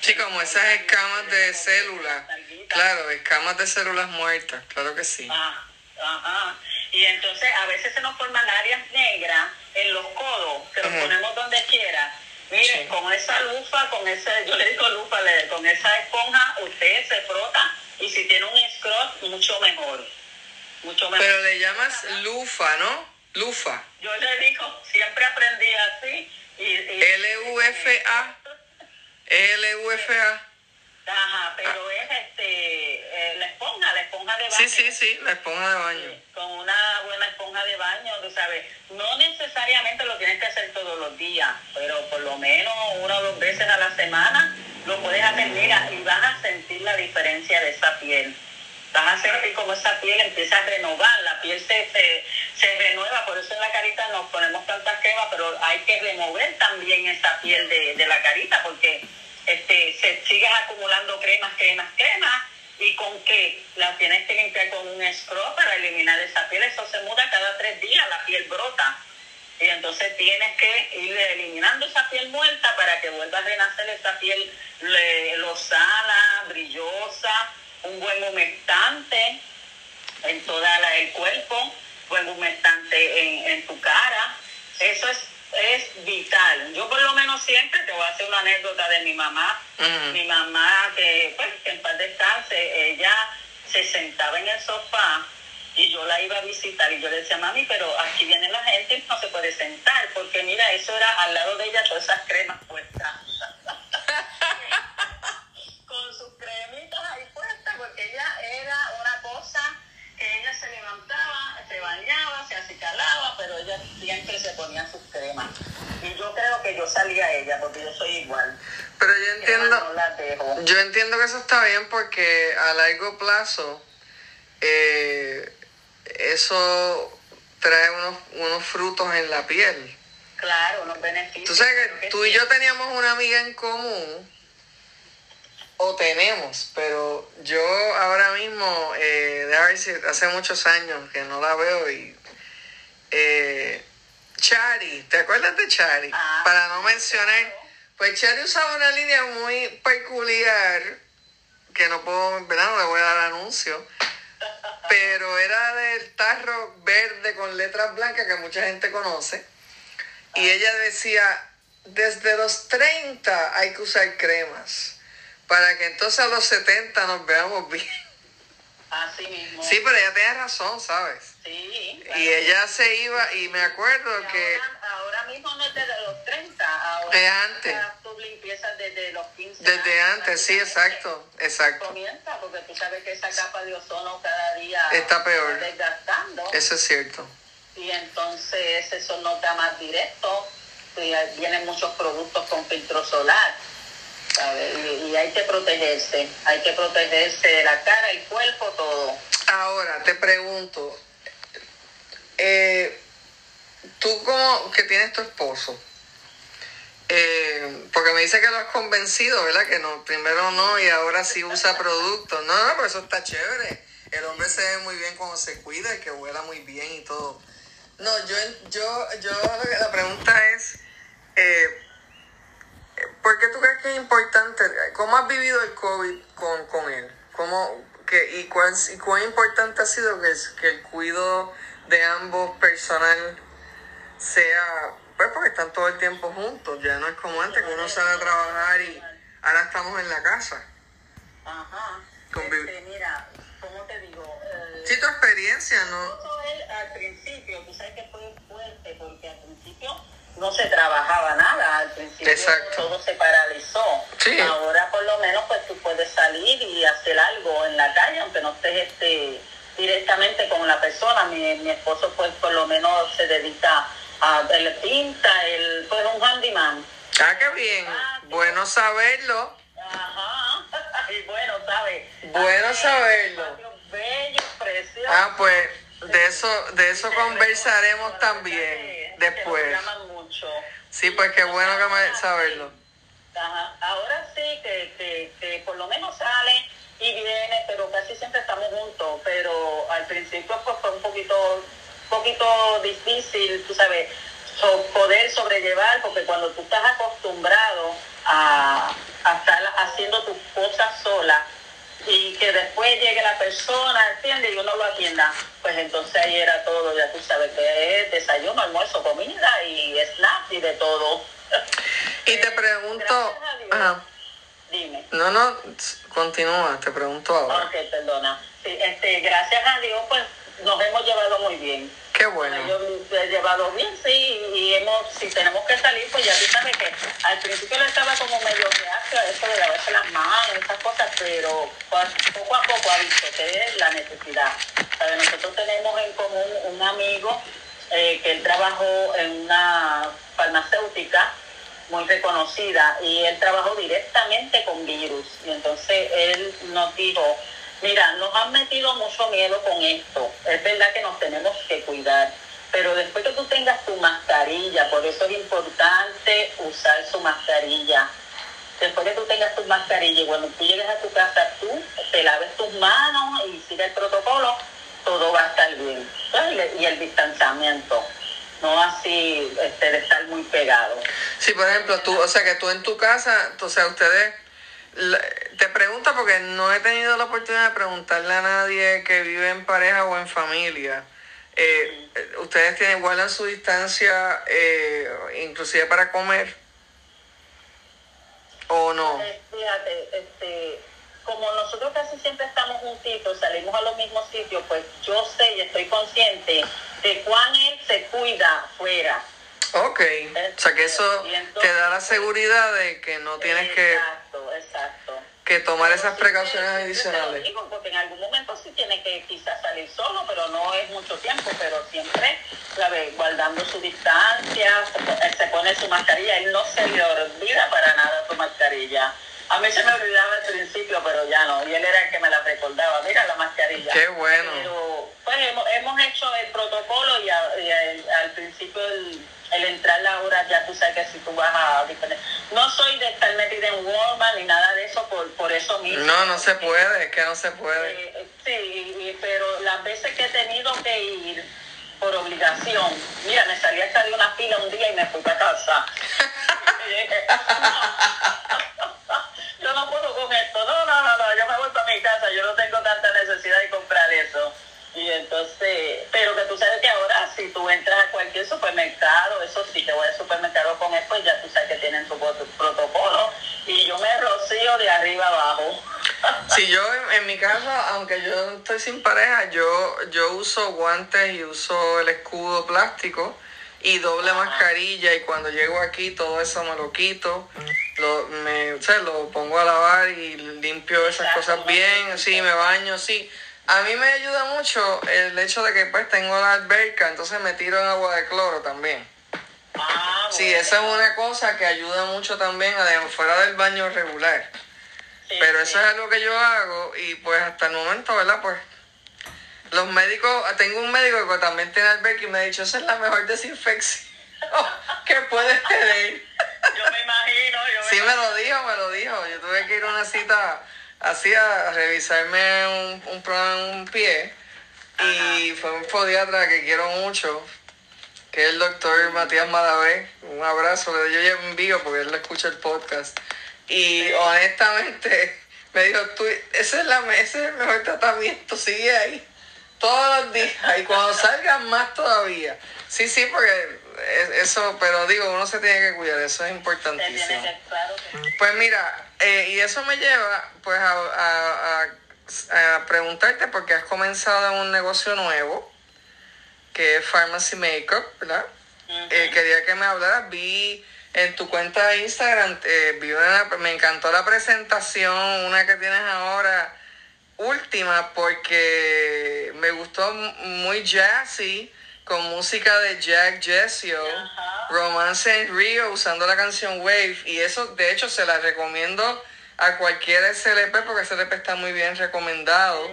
Sí, como esas escamas de células. Claro, escamas de células muertas, claro que sí. Ah, ajá. Y entonces a veces se nos forman áreas negras en los codos, que Ujú. ponemos donde quiera. Miren, Sí. con esa lufa, con ese, yo le digo lufa, le- con esa esponja, usted se frota y si tiene un scrub, mucho mejor. Mucho mejor. Pero le llamas lufa, ¿no? Lufa. Yo le digo, siempre aprendí así. Y, y- L-U-F-A. L-U-F-A. Ajá, pero es este, eh, la esponja, la esponja de baño. Sí, sí, sí, la esponja de baño. con una buena esponja de baño, tú sabes, no necesariamente lo tienes que hacer todos los días, pero por lo menos una o dos veces a la semana lo puedes hacer, mira, y vas a sentir la diferencia de esa piel. Vas a sentir como esa piel empieza a renovar, la piel se, se, se renueva, por eso en la carita nos ponemos tantas cremas, pero hay que remover también esa piel de, de la carita, porque este, se sigues acumulando cremas, cremas, cremas, y con que la tienes que limpiar con un scrub para eliminar esa piel, eso se muda cada tres días, la piel brota. Y entonces tienes que ir eliminando esa piel muerta para que vuelva a renacer esa piel lozana, brillosa, un buen humectante en todo el cuerpo, buen humectante en, en tu cara. Eso es, es vital. Yo por lo menos siempre te voy a hacer una anécdota de mi mamá. Mi mamá, que pues que en paz descanse, ella se sentaba en el sofá y yo la iba a visitar y yo le decía, mami, pero aquí viene la gente y no se puede sentar, porque mira, eso era al lado de ella todas esas cremas puestas. Con sus cremitas ahí puestas, porque ella era una cosa que ella se levantaba, bañaba, se acicalaba, pero ella siempre se ponía sus cremas. Y yo creo que yo salía a ella, porque yo soy igual. Pero yo entiendo, no yo entiendo que eso está bien porque a largo plazo eh, eso trae unos, unos frutos en la piel. Claro, unos beneficios. Tú sabes que tú y sí. yo teníamos una amiga en común, o tenemos, pero yo ahora mismo, eh, ver si hace muchos años que no la veo y... Eh, Chari, ¿te acuerdas de Chari? Ah, Para no mencionar, pues Chari usaba una línea muy peculiar, que no puedo, ¿verdad? No le voy a dar anuncio, pero era del tarro verde con letras blancas que mucha gente conoce. Y ella decía, desde los 30 hay que usar cremas, para que entonces a los 70 nos veamos bien. Así mismo. Sí, pero ella tiene razón, ¿sabes? Sí. Y ella se iba, y me acuerdo Y que... ahora, mismo no es desde los 30, ahora Es antes. ya tú empiezas desde los 15 Desde años, antes, sí, exacto, exacto. Comienza porque tú sabes que esa capa de ozono cada día Está peor. va desgastando Eso es cierto. y entonces eso no está más directo y vienen muchos productos con filtro solar y hay que protegerse hay que protegerse de la cara el cuerpo todo Ahora, te pregunto, eh, tú como que tienes tu esposo, eh, porque me dice que lo has convencido, ¿verdad? Que no, primero no y ahora sí usa productos. No, no, pero eso está chévere. el hombre se ve muy bien cuando se cuida y que huela muy bien y todo. No, yo, yo, yo, la pregunta es, eh, ¿por qué tú crees que es importante? ¿Cómo has vivido el COVID con, con él? ¿Cómo, que, y, cuán, ¿Y cuán importante ha sido que, que el cuidado de ambos personal sea, pues porque están todo el tiempo juntos, ya no es como antes que uno sale a trabajar y ahora estamos en la casa. Ajá. Este, mira, ¿cómo te digo? Eh, sí, tu experiencia, ¿no? Él, al principio, tú sabes que fue fuerte porque al principio no se trabajaba nada, al principio todo se paralizó. Sí. Ahora por lo menos pues tú puedes salir y hacer algo en la calle, aunque no estés este, directamente con la persona. Mi, mi esposo pues por lo menos se dedica a, él pinta, él fue un handyman. Ah, qué bien. Ah, bueno saberlo. Ajá. Y bueno, ¿sabes? Bueno saberlo. Bello, precioso. Ah, pues de eso, de eso conversaremos también después. Sí, pues qué bueno que me saberlo. Ajá. Ahora sí que, que, que por lo menos sale y viene, pero casi siempre estamos juntos. Pero al principio pues, fue un poquito, poquito difícil, tú sabes, poder sobrellevar, porque cuando tú estás acostumbrado a, estar haciendo tus cosas sola y que después llegue la persona, ¿entiendes? Y uno lo atienda, pues entonces ahí era todo, ya tú sabes que es desayuno, almuerzo, comida y snacks y de todo. Y te pregunto... Dime. No, no, continúa, te pregunto ahora. Ok, perdona. Sí, este, gracias a Dios, pues nos hemos llevado muy bien. Qué bueno. Yo he llevado bien, sí, y hemos, si tenemos que salir, pues ya tú sabes que al principio le estaba como medio reacio a eso de lavarse las manos, esas cosas, pero poco a poco ha visto que es la necesidad. Nosotros tenemos en común un amigo eh, que él trabajó en una farmacéutica muy reconocida y él trabajó directamente con virus. Y entonces él nos dijo, mira, nos han metido mucho miedo con esto. Es verdad que nos tenemos que cuidar. Pero después que tú tengas tu mascarilla, por eso es importante usar su mascarilla. Después que tú tengas tu mascarilla y cuando tú llegues a tu casa, tú te laves tus manos y sigue el protocolo, todo va a estar bien. Y el distanciamiento no así este, de estar muy pegado. Sí, por ejemplo, tú, o sea, que tú en tu casa, o sea, ustedes, te pregunto porque no he tenido la oportunidad de preguntarle a nadie que vive en pareja o en familia. Eh, ¿Ustedes tienen igual su distancia, eh, inclusive para comer? ¿O no? Eh, fíjate, este, como nosotros casi siempre estamos juntitos, salimos a los mismos sitios, pues yo sé y estoy consciente de cuán él se cuida fuera. Ok, o sea que eso te da la seguridad de que no tienes que, que tomar esas precauciones adicionales. porque en algún momento sí tiene que quizás salir solo, pero no es mucho tiempo, pero siempre, ¿sabes? Guardando su distancia, se pone su mascarilla, él no se le olvida para nada su mascarilla a mí se me olvidaba al principio, pero ya no. Y él era el que me la recordaba. Mira la mascarilla. Qué bueno. Pero pues hemos, hemos hecho el protocolo y, al principio el, entrar la hora, ya tú sabes que si tú vas a No soy de estar metida en Walmart ni nada de eso por, por eso mismo. No, no se puede, es que no se puede. Eh, sí, pero las veces que he tenido que ir por obligación, mira, me salí hasta de una fila un día y me fui para casa. yo no puedo con esto, no, no, no, no, yo me voy para mi casa, yo no tengo tanta necesidad de comprar eso. Y entonces, pero que tú sabes que ahora si tú entras a cualquier supermercado, eso sí, te voy al supermercado con esto ya tú sabes que tienen su protocolo y yo me rocío de arriba abajo. Si yo en, mi casa, aunque yo estoy sin pareja, yo, yo uso guantes y uso el escudo plástico y doble mascarilla y cuando llego aquí todo eso me lo quito, lo, me, lo pongo a lavar y limpio esas cosas bien, sí, me baño, sí. A mí me ayuda mucho el hecho de que pues tengo la alberca, entonces me tiro en agua de cloro también. Ah, sí, esa es una cosa que ayuda mucho también, fuera del baño regular. Pero eso es algo que yo hago y pues hasta el momento, ¿verdad? Pues los médicos, tengo un médico que también tiene alberca y me ha dicho, esa es la mejor desinfección que puedes tener. Yo me imagino. Yo sí, me lo dijo, me lo dijo. Yo tuve que ir a una cita así a revisarme un, un problema en un pie. Y fue un podiatra que quiero mucho, que es el doctor Matías Madavé. Un abrazo, yo ya envío porque él le escucha el podcast. Y honestamente me dijo, tú, ese es, la, ese es el mejor tratamiento, sigue ahí todos los días y cuando salgan más todavía. Sí, sí, porque eso, pero digo, uno se tiene que cuidar, eso es importantísimo. Pues mira, eh, y eso me lleva pues a, a, preguntarte porque has comenzado un negocio nuevo, que es Pharmacy Makeup, ¿verdad? Eh, quería que me hablaras, vi en tu cuenta de Instagram, eh, vi una, me encantó la presentación, una que tienes ahora, última, porque me gustó muy jazzy con música de Jack Jessio, Romance en Rio, usando la canción Wave. Y eso, de hecho, se la recomiendo a cualquier SLP porque SLP está muy bien recomendado.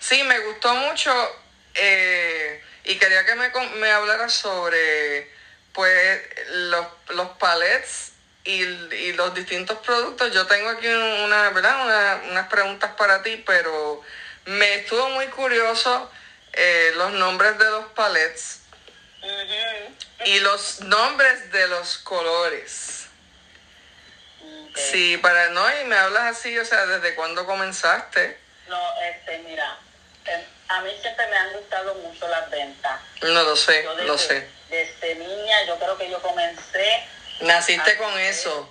Sí, me gustó mucho eh, y quería que me, me hablara sobre pues los, los palets y, y, los distintos productos. Yo tengo aquí una, ¿verdad? unas preguntas para ti, pero me estuvo muy curioso eh, los nombres de los palets y los nombres de los colores. Sí, para no, y me hablas así, o sea, ¿desde cuándo comenzaste? No, este, mira, a mí siempre me han gustado mucho las ventas. No lo sé, lo sé. Desde niña, yo creo que yo comencé. Naciste con eso.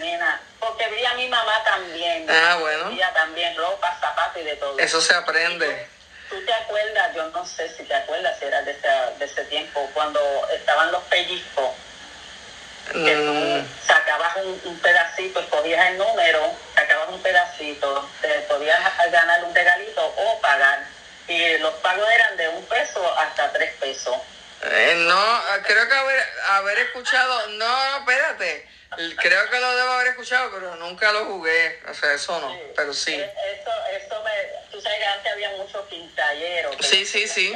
Mira, porque vi a mi mamá también. Ah, bueno. también ropa, zapatos y de todo. Eso se aprende. ¿Tú te acuerdas? Yo no sé si te acuerdas, si era de ese, de ese tiempo, cuando estaban los pellizcos. Que tú mm. sacabas un, pedacito, escogías el número, sacabas un pedacito, te podías ganar un regalito o pagar. Y los pagos eran de un peso hasta tres pesos. Eh, no, creo que haber, haber escuchado, no, espérate Creo que lo debo haber escuchado, pero nunca lo jugué. O sea, eso no, pero sí. Eh, eso, eso me, tú sabes que antes había muchos pintalleros. Sí, sí, sí.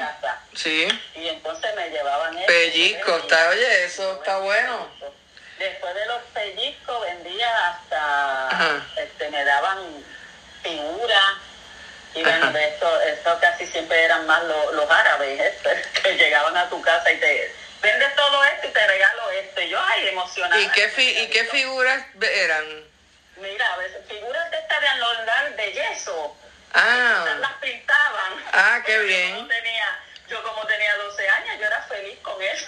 Sí. Y entonces me llevaban eso. Pellizco, está, oye, eso está bueno. Después de los pellizcos vendía hasta, este, me daban figuras. Y bueno, esto, esto casi siempre eran más los, los árabes, este, que llegaban a tu casa y te vende todo esto y te regalo esto. Y yo, ay, emocionada. ¿Y qué, ¿y qué figuras eran? Mira, figuras de estas de alondar de yeso. Ah. Las pintaban. Ah, qué bien. Yo, tenía, yo como tenía 12 años, yo era feliz con eso.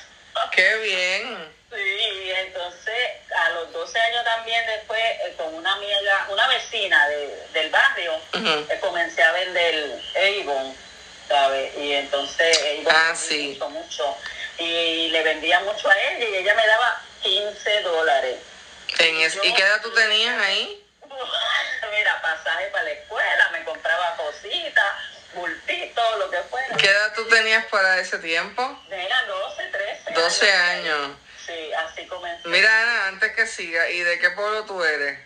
Qué bien. Sí, entonces a los 12 años también después eh, con una amiga, una vecina de, del barrio, eh, comencé a vender Avon, ¿sabes? Y entonces Avon ah, sí. mucho y le vendía mucho a ella y ella me daba 15 dólares. ¿Y qué edad tú tenías ahí? Mira, pasaje para la escuela, me compraba cositas, bultitos, lo que fuera. ¿Qué edad tú tenías para ese tiempo? Era 12, 13. 12 años. Sí, así comencé. Mira, Ana, antes que siga, ¿y de qué pueblo tú eres?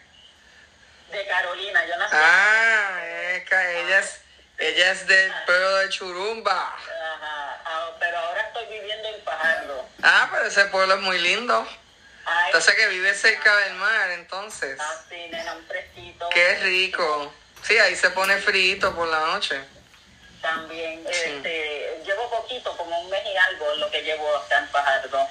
De Carolina, yo nací. Ah, es que ella es, ella es del pueblo de Churumba. Ajá, ah, pero ahora estoy viviendo en Fajardo. Ah, pero ese pueblo es muy lindo. entonces que vive cerca del mar, entonces. Ah, sí, nena, un fresquito. Qué rico. Sí, ahí se pone frito por la noche. También, este, llevo poquito, como un mes y algo, lo que llevo acá en Fajardo.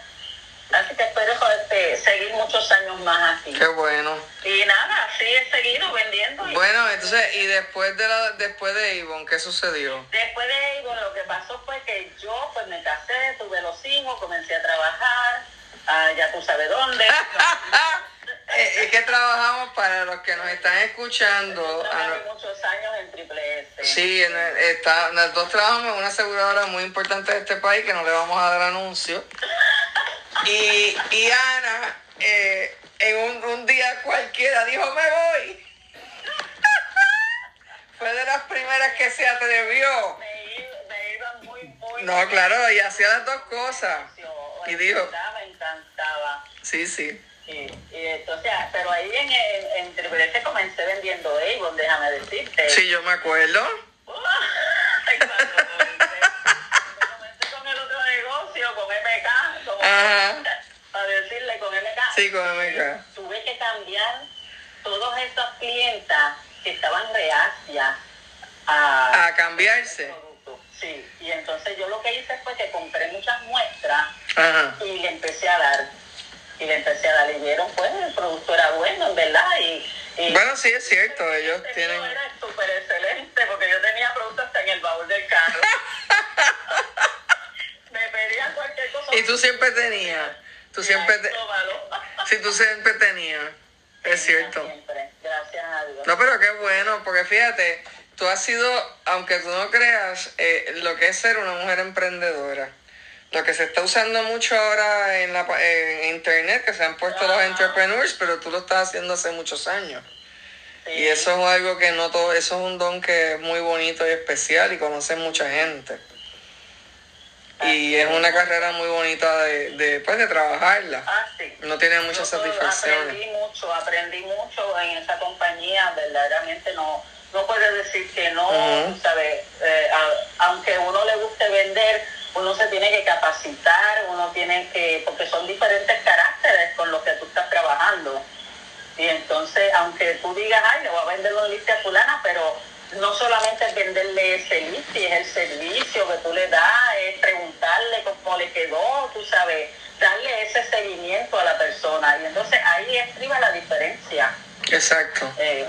Así que espero este, seguir muchos años más así. Qué bueno. Y nada, sí he seguido vendiendo. bueno, entonces, ¿y después de la, después de Ivonne, qué sucedió? Después de Ivonne, lo que pasó fue que yo pues me casé, tuve los hijos, comencé a trabajar, ah, ya tú sabes dónde. Es que trabajamos para los que nos están escuchando. Yo muchos años en Triple S. Sí, en está, nosotros trabajamos en una aseguradora muy importante de este país que no le vamos a dar anuncio. Y, y Ana, eh, en un, un, día cualquiera, dijo, me voy. Fue de las primeras que se atrevió. Me iba, muy, muy No, claro, y hacía las dos cosas. Y dijo... Me encantaba. Sí, sí. Sí, y entonces, pero ahí en, en, en comencé vendiendo Avon, déjame decirte. Sí, yo me acuerdo. Ajá. Para decirle con MK. Sí, con MK. Tuve que cambiar todos estos clientas que estaban reacias a, a cambiarse. Sí, y entonces yo lo que hice fue que compré muchas muestras Ajá. y le empecé a dar. Y le empecé a dar y vieron, pues el producto era bueno, en verdad. Y, y Bueno, sí, es cierto, ellos este tienen... Era súper excelente porque yo tenía productos hasta en el baúl del carro. Me pedían cualquier cosa. Y tú siempre tenías, tú siempre... Te... Sí, tú siempre tenías, es cierto. Siempre, gracias a Dios. No, pero qué bueno, porque fíjate, tú has sido, aunque tú no creas, eh, lo que es ser una mujer emprendedora. Lo que se está usando mucho ahora en, la, en internet, que se han puesto los entrepreneurs, pero tú lo estás haciendo hace muchos años. Sí. Y eso es algo que no todo, eso es un don que es muy bonito y especial y conoce mucha gente. Y es una carrera muy bonita de, de, pues, de trabajarla. Ah, sí. No tiene muchas Yo satisfacciones. Aprendí mucho, aprendí mucho en esa compañía, verdaderamente no, no puedes decir que no, tú ¿sabes? Eh, a- aunque a uno le guste vender, uno se tiene que capacitar, uno tiene que, porque son diferentes caracteres con los que tú estás trabajando. Y entonces, aunque tú digas, ay, le voy a vender un liste a fulana, pero no solamente es venderle ese liste, es el servicio que tú le das, es preguntarle cómo le quedó, tú sabes, darle ese seguimiento a la persona. Y entonces ahí estriba la diferencia. Exacto. Eh,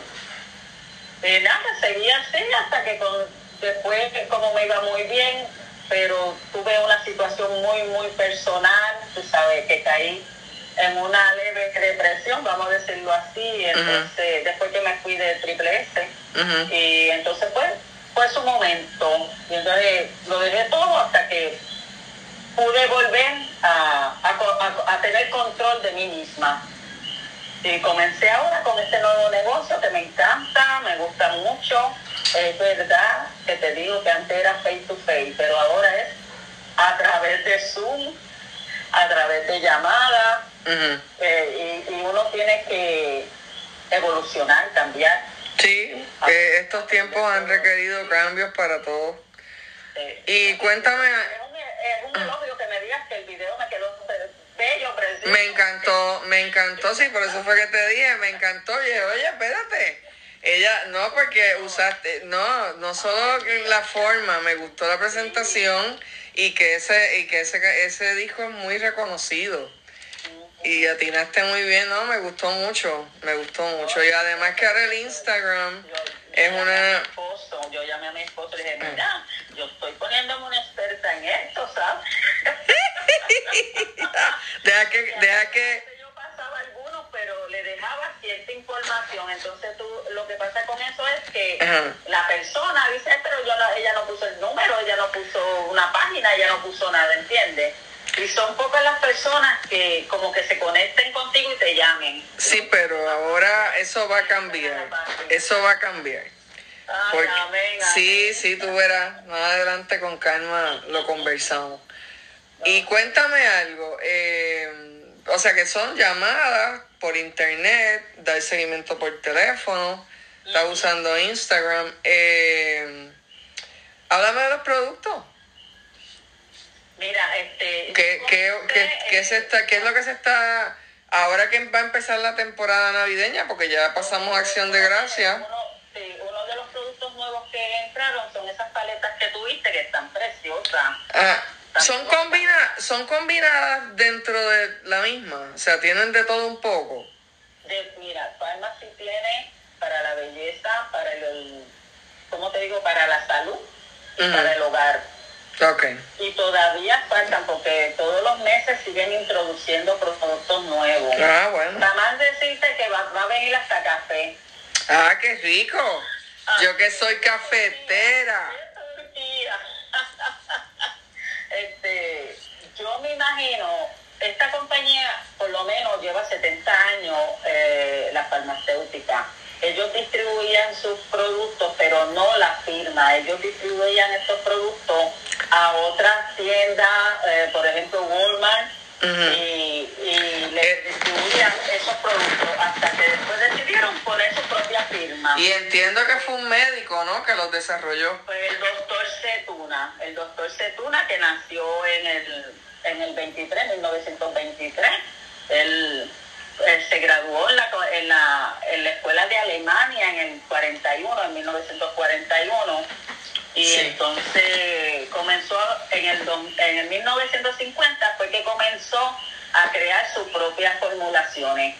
y nada, seguí así hasta que con, después, como me iba muy bien, pero tuve una situación muy, muy personal, tú sabes, que caí en una leve depresión, vamos a decirlo así, entonces, después que me fui de Triple S, y entonces pues fue su momento, y entonces lo dejé todo hasta que pude volver a, a a- a tener control de mí misma. Y comencé ahora con este nuevo negocio que me encanta, me gusta mucho. Es verdad que te digo que antes era face to face, pero ahora es a través de Zoom, a través de llamadas, eh, y, y uno tiene que evolucionar, cambiar. Sí, que estos tiempos han requerido cambios para todos. eh, Y cuéntame, Es un, es un elogio que me digas que el video me quedó me encantó, me encantó, sí, por eso fue que te dije, me encantó. Y dije, oye, espérate. Ella, no, porque usaste, no, no solo la forma, me gustó la presentación y que ese, y que ese, ese disco es muy reconocido. Y atinaste muy bien, no, me gustó mucho, me gustó mucho. Y además que ahora el Instagram es una... esposo, yo llamé a mi esposo y dije, mira, yo estoy poniéndome una experta en esto, ¿sabes? Deja que, deja que, Yo pasaba algunos, pero le dejaba cierta información. Entonces tú, lo que pasa con eso es que Ajá. la persona dice, pero yo no- ella no puso el número, ella no puso una página, ella no puso nada, ¿entiendes? Y son pocas las personas que como que se conecten contigo y te llamen. Sí, pero ahora eso va a cambiar. Eso va a cambiar. Ay, Porque, amén, sí, sí, tú verás. Más adelante con calma lo conversamos. Y cuéntame algo. eh, o sea, que son llamadas por internet, dar seguimiento por teléfono, estás usando Instagram. eh, háblame de los productos. Mira, este... ¿Qué, qué, qué, qué se está, ¿Qué es lo que se está... Ahora que va a empezar la temporada navideña, porque ya pasamos Acción de Gracia. Uno, sí, uno de los productos nuevos que entraron son esas paletas que tuviste que están preciosas. Ah, son, combina, son combinadas dentro de la misma, o sea, tienen de todo un poco. De, mira, Pharmacy tiene para la belleza, para el, ¿cómo te digo? Para la salud y Ujú. para el hogar. Ok. Y todavía faltan porque todos los meses siguen introduciendo productos nuevos. Ah, bueno. Nada más decirte que va, va a venir hasta café. Ah, qué rico. Yo que soy cafetera. Este, yo me imagino, esta compañía por lo menos lleva 70 años, eh, la farmacéutica. Ellos distribuían sus productos, pero no la firma. Ellos distribuían estos productos a otras tiendas, eh, por ejemplo Walmart, y, y Eh. le distribuían esos productos hasta que después decidieron poner su propia firma. Y entiendo que fue un médico, ¿no? Que los desarrolló. Fue el doctor Setuna, el doctor Setuna que nació en el, en el 23, 1923. Él, él se graduó en la, en, la, en la escuela de Alemania en el 41, en 1941. Y Sí. entonces comenzó en el, en el 1950 fue que comenzó a crear sus propias formulaciones.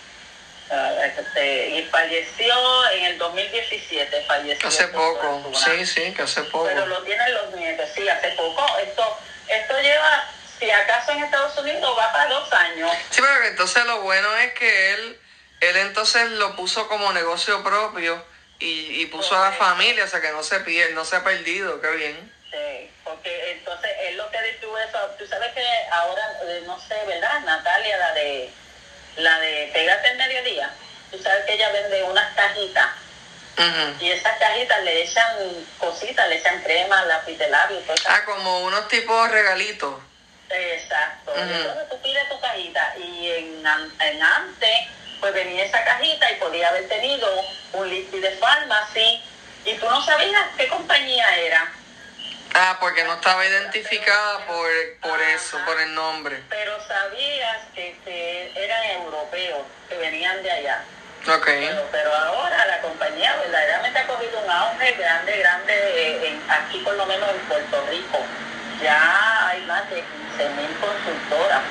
Ah, este, y falleció en el 2017, falleció. Hace poco, sí, sí, que hace poco. Pero lo tienen los nietos, sí, hace poco. Esto, esto lleva, si acaso en Estados Unidos va para dos años. Sí, pero entonces lo bueno es que él, él entonces lo puso como negocio propio y, y puso a la familia, o sea que no se pierde, no se ha perdido, qué bien. Sí, porque entonces es lo que distribuye eso. Tú sabes que ahora, eh, no sé, ¿verdad? Natalia, la de la de Pégate el Mediodía, tú sabes que ella vende unas cajitas Ujú. y esas cajitas le echan cositas, le echan crema, lápiz de labio, todo. Ah, como unos tipos regalitos. Exacto. Ujú. Entonces tú pides tu cajita y en, en antes pues venía esa cajita y podía haber tenido un liquid de farmacy y tú no sabías qué compañía era. Ah, porque no estaba identificada por, por eso, por el nombre. pero sabías que, que eran europeos, que venían de allá. Ok. Pero, pero ahora la compañía verdaderamente ha cogido un auge grande, grande, eh, en- aquí por lo menos en Puerto Rico. Ya hay más de 15 mil consultoras.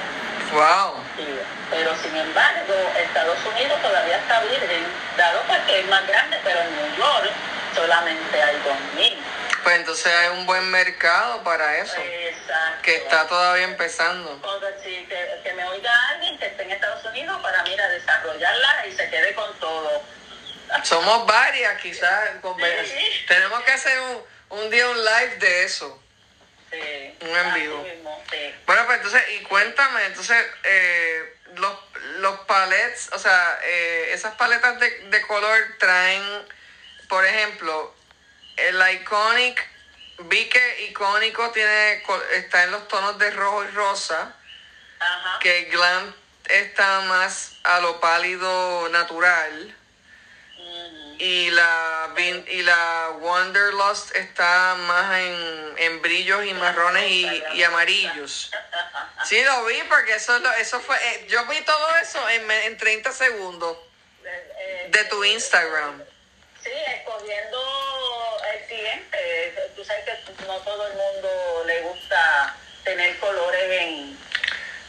Wow. sí. Pero sin embargo, Estados Unidos todavía está virgen, dado porque es más grande, pero en New York solamente hay 2 mil. Pues entonces hay un buen mercado para eso, Exacto. que está todavía empezando. Cuando sí, que, que me oiga alguien que esté en Estados Unidos para, mira, desarrollarla y se quede con todo. Somos varias, quizás. Sí. Tenemos que hacer un, un día un live de eso. Sí, Un en vivo. mismo, sí. Bueno, pues entonces, y cuéntame, entonces, eh, los, los palets, o sea, eh, esas paletas de, de color traen, por ejemplo, el Iconic, vi que Icónico tiene, está en los tonos de rojo y rosa, Ajá. que Glam está más a lo pálido natural. Y la, y la Wanderlust está más en, en brillos y marrones y, y amarillos. Sí, lo vi porque eso, eso fue... eh, yo vi todo eso en, en 30 segundos de tu Instagram. Sí, escogiendo el cliente. Tú sabes que no todo el mundo le gusta tener colores en,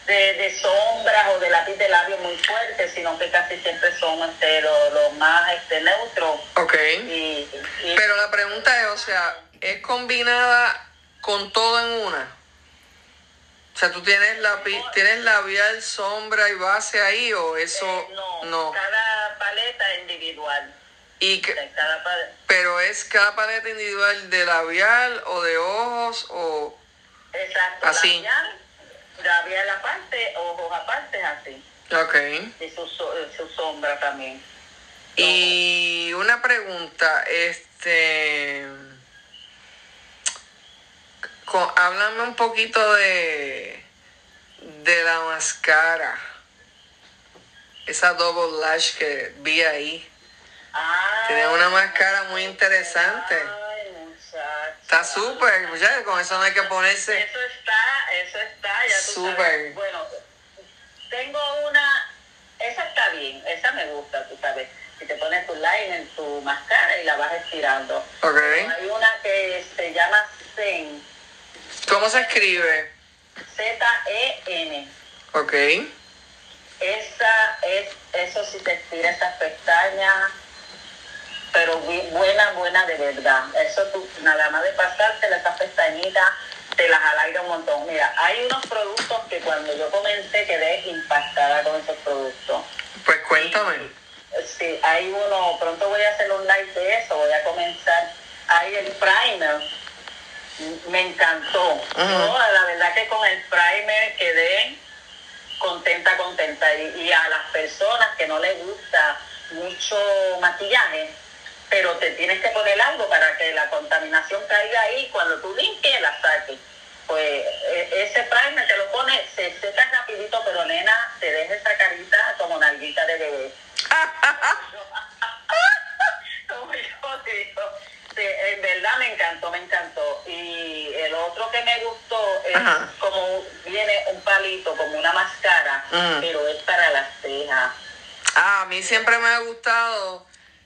de, de sombras o de lápiz de labio muy fuertes, sino que casi siempre son este, los los más este, neutros. Ok. Y, y- Pero la pregunta es, o sea, ¿es combinada con todo en una? O sea, ¿tú tienes, lapi- tienes labial, sombra y base ahí o eso eh, no, no? cada paleta individual. Y que, cada pa- pero es cada paleta individual de labial o de ojos o... Exacto, Así. labial, labial aparte, ojos aparte, así. Ok. Y su, so- su sombra también. Y una pregunta, este... co- háblame un poquito de, de la máscara. Esa double lash que vi ahí. Ay, Tiene una máscara muy interesante. Está súper, muchachos, con eso no hay que ponerse... Eso está, eso está, ya tú Súper. sabes. Bueno, tengo una, esa está bien, esa me gusta, tú sabes. Si te pones tu line en tu máscara y la vas estirando. Ok. Hay una que se llama Zen, ¿Cómo se escribe? Z-E-N. Ok. Esa es, eso sí te estira esas pestañas, pero buena, buena de verdad. Eso tú, nada más de pasarte esas pestañitas, te las alarga un montón. Mira, hay unos productos que cuando yo comencé quedé impactada con esos productos. Pues cuéntame. Sí, hay uno, pronto voy a hacer un live de eso, voy a comenzar. Hay el primer, me encantó. Yo, la verdad que con el primer quedé contenta, contenta. Y, y a las personas que no les gusta mucho maquillaje, pero te tienes que poner algo para que la contaminación caiga ahí cuando tú limpies la saques. Pues e- ese primer te lo pones, se seca rapidito, pero nena, te deja esa carita como nalguita de bebé. Como yo digo, sí, en verdad me encantó, me encantó. Y el otro que me gustó es Ajá. como viene un palito, como una máscara, Mm. pero es para las cejas. Ah, a mí siempre me ha gustado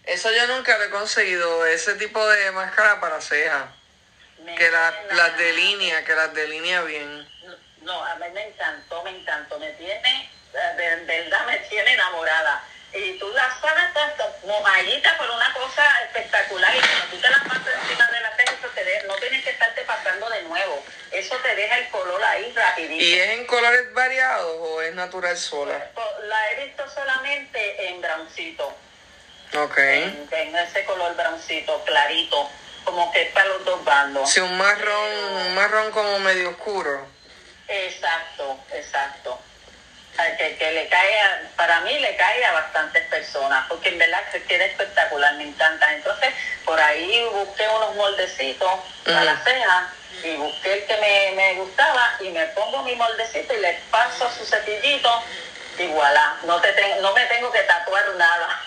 Eso yo nunca lo he conseguido, ese tipo de máscara para cejas. Que la- las enamorada. delinea, que las delinea bien. No, a mí me encantó, me encantó, me tiene, eh, de de verdad me tiene enamorada. Y tú las pasas mojaditas por una cosa espectacular y cuando tú te las pasas encima de la ceja, eso te de- no tienes que estarte pasando de nuevo. Eso te deja el color ahí rapidito. ¿Y es en colores variados o es natural sola? Pues, La he visto solamente en browncito, Ok. en, en ese color browncito, clarito, como que es para los dos bandos. Sí, un marrón, un marrón como medio oscuro. Exacto, exacto. Que, que le cae, a- para mí le cae a bastantes personas, porque en verdad que queda espectacular, me encanta. Entonces, por ahí busqué unos moldecitos para la Ujú. ceja y busqué el que me, me gustaba y me pongo mi moldecito y le paso su cepillito y voilà, no, te ten- no me tengo que tatuar nada.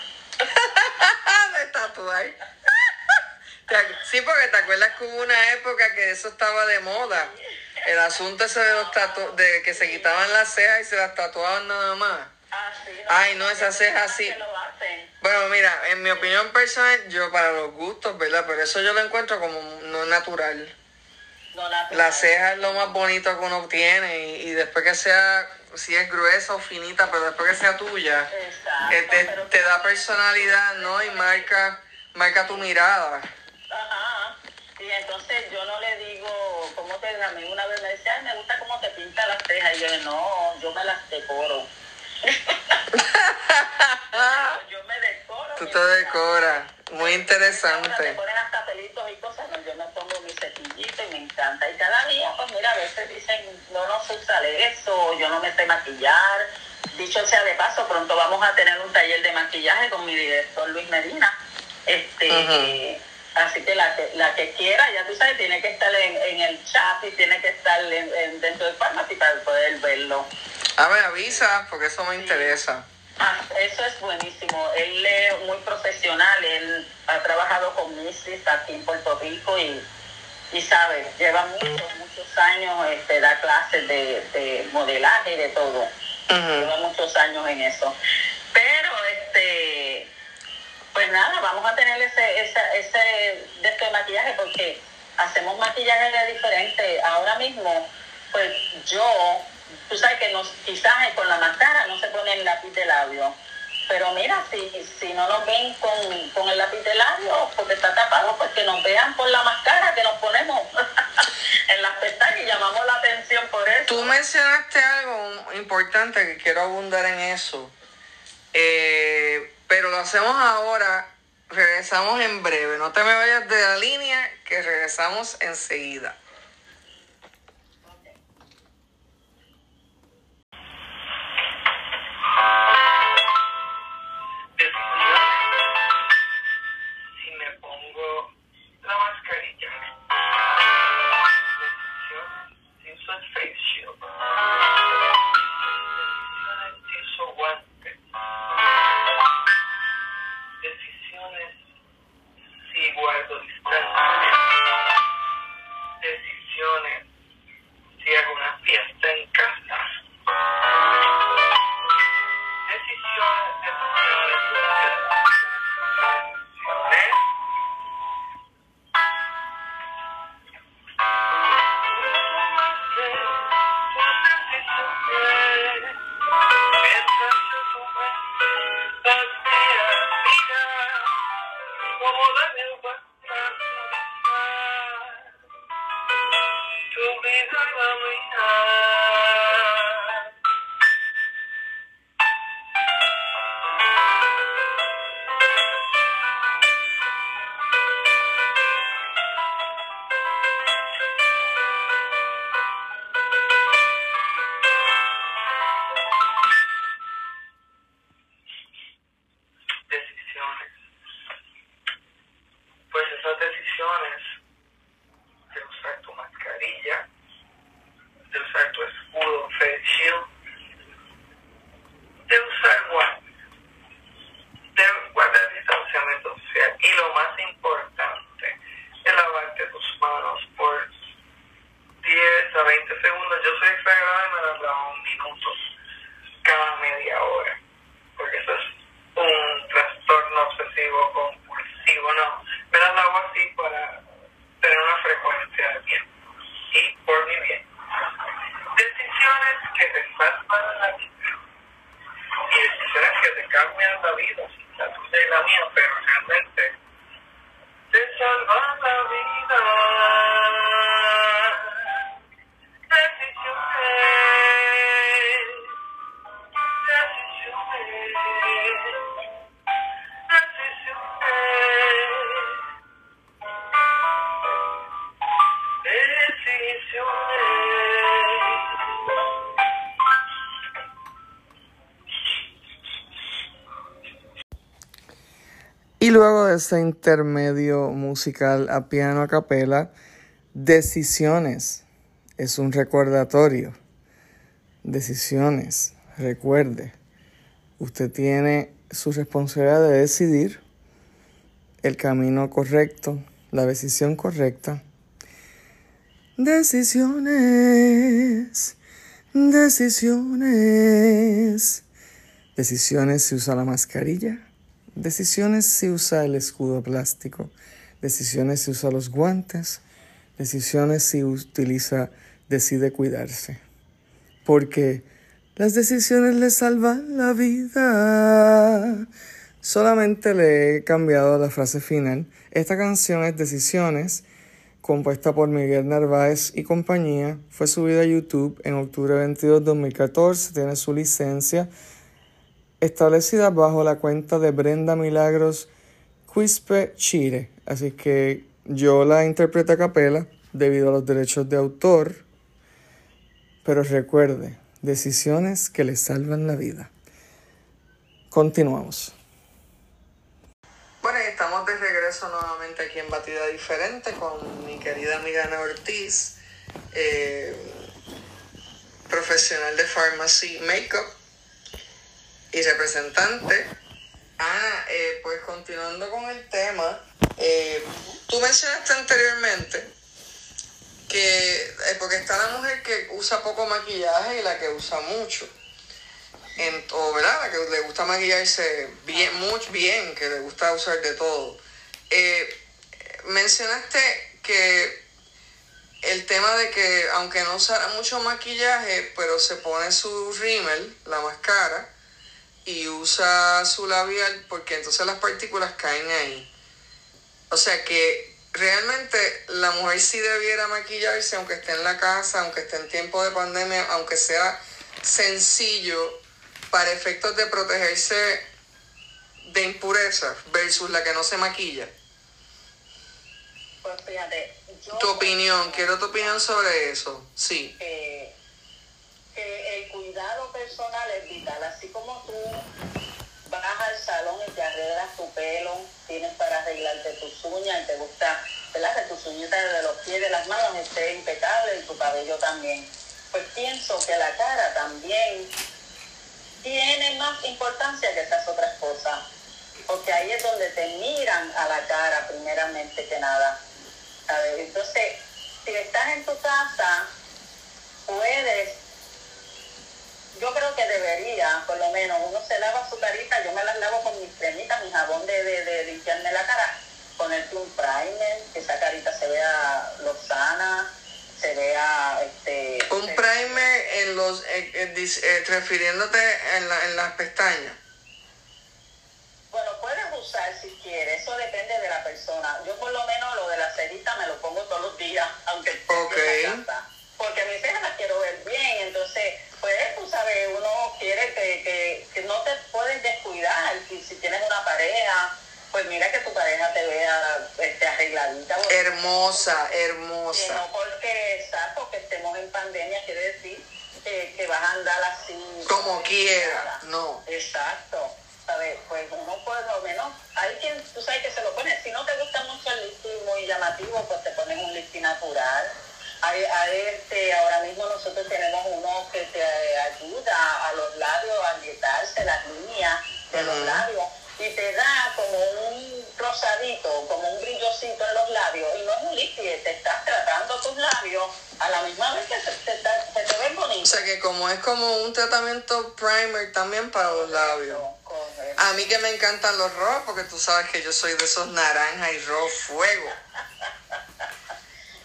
Tatuar. Sí, porque te acuerdas que hubo una época que eso estaba de moda. El asunto ese de los tatu de que se quitaban las cejas y se las tatuaban nada más. Ah, sí, Ay, no, esas cejas sí. Bueno, mira, en mi opinión personal, yo para los gustos, ¿verdad? Pero eso yo lo encuentro como no natural. No, la, La ceja es lo más bonito que uno tiene y, y después que sea, si es gruesa o finita, pero después que sea tuya, Exacto, te, pero- te da personalidad, ¿no? Y marca, marca tu mirada. Ajá. Y entonces yo no le digo, ¿cómo te mí una vez me decía, ay, me gusta cómo te pinta las cejas. Y yo, no, yo me las decoro. yo me decoro. Tú te decoras. Muy Ahora te interesante. ponen hasta pelitos y cosas, no, yo me pongo mi cepillito y me encanta. Y cada día, pues mira, a veces dicen, no, no sé usar eso, yo no me sé maquillar. Dicho sea de paso, pronto vamos a tener un taller de maquillaje con mi director Luis Medina. Este. Así que la, que la que quiera, ya tú sabes, tiene que estar en, en el chat y tiene que estar en- en- dentro del Pharmacy para poder verlo. Ah, me avisa, porque eso me interesa. Ah, eso es buenísimo. Él es muy profesional. Él ha trabajado con Misis aquí en Puerto Rico y, y sabe, lleva muchos, muchos años, este, da clases de, de modelaje y de todo. Ujú. Lleva muchos años en eso. Pero, este, pues nada, vamos a tener ese, ese, ese de maquillaje porque hacemos maquillaje de diferente. Ahora mismo, pues yo, tú sabes que nos, quizás con la máscara no se pone el lápiz de labio. Pero mira, si, si no nos ven con, con el labio porque está tapado, pues que nos vean por la máscara que nos ponemos en las pestañas y llamamos la atención por eso. Tú mencionaste algo importante que quiero abundar en eso. Eh, pero lo hacemos ahora. Regresamos en breve. No te me vayas de la línea, que regresamos enseguida. Luego de ese intermedio musical a piano a capela, Decisiones es un recordatorio. Decisiones, recuerde, usted tiene su responsabilidad de decidir el camino correcto, la decisión correcta. Decisiones, decisiones, decisiones si usa la mascarilla Decisiones si usa el escudo plástico, decisiones si usa los guantes, decisiones si utiliza, decide cuidarse. Porque las decisiones le salvan la vida. Solamente le he cambiado la frase final. Esta canción es Decisiones, compuesta por Miguel Narváez y compañía. Fue subida a YouTube en octubre 22, 2014. Tiene su licencia establecida bajo la cuenta de Brenda Milagros Quispe Chile. Así que yo la interpreto a capela debido a los derechos de autor. Pero recuerde, decisiones que le salvan la vida. Continuamos. Bueno, estamos de regreso nuevamente aquí en Batida Diferente con mi querida amiga Ortiz, eh, profesional de Pharmacy Makeup y representante. Ah, eh, pues continuando con el tema, eh, tú mencionaste anteriormente que, eh, porque está la mujer que usa poco maquillaje y la que usa mucho. En, o verdad, la que le gusta maquillarse bien, mucho bien, que le gusta usar de todo. mencionaste que el tema de que aunque no usa mucho maquillaje, pero se pone su rímel, la máscara, y usa su labial porque entonces las partículas caen ahí. O sea que realmente la mujer sí debiera maquillarse aunque esté en la casa, aunque esté en tiempo de pandemia, aunque sea sencillo para efectos de protegerse de impurezas versus la que no se maquilla. Pues fíjate, tu opinión, quiero tu opinión sobre eso, sí. Eh, que el cuidado personal es vital. Así como tú vas al salón y te arreglas tu pelo, tienes para arreglarte tus uñas y te gusta, ¿verdad? Que tus uñitas de los pies, de las manos esté impecable y tu cabello también. Pues pienso que la cara también tiene más importancia que esas otras cosas. Porque ahí es donde te miran a la cara primeramente que nada. Entonces, si estás en tu casa, puedes yo creo que debería, por lo menos, uno se lava su carita, yo me las lavo con mis cremitas, mi jabón de, de, limpiarme la cara, ponerte un primer, que esa carita se vea lozana, se vea este un primer en los eh, eh, eh, refiriéndote en, la, en las pestañas bueno puedes usar si quieres eso depende de la persona yo por lo menos lo de la cerita me lo pongo todos los días aunque esté okay. en casa porque mis cejas las quiero ver bien entonces sabes, uno quiere que, que, no te puedes descuidar. Si, si, tienes una pareja, pues mira que tu pareja te vea este, arregladita. Hermosa, hermosa. Que no porque, exacto, que estemos en pandemia quiere decir que, vas a andar así. Como quiera, no. Exacto. ¿Sabes? Pues uno por lo menos, hay quien, tú sabes que se lo pone, si no te gusta mucho el listing muy llamativo, pues te pones un listing natural hay, este, ahora mismo nosotros tenemos uno que te ayuda a los labios a agrietarse las líneas de los labios y te da como un rosadito, como un brillocito en los labios y no es un líquido, te estás tratando tus labios a la misma vez que se, te, ven bonitos. O sea que como es como un tratamiento primer también para los labios. A mí que me encantan los rojos porque tú sabes que yo soy de esos naranja y rojo fuego.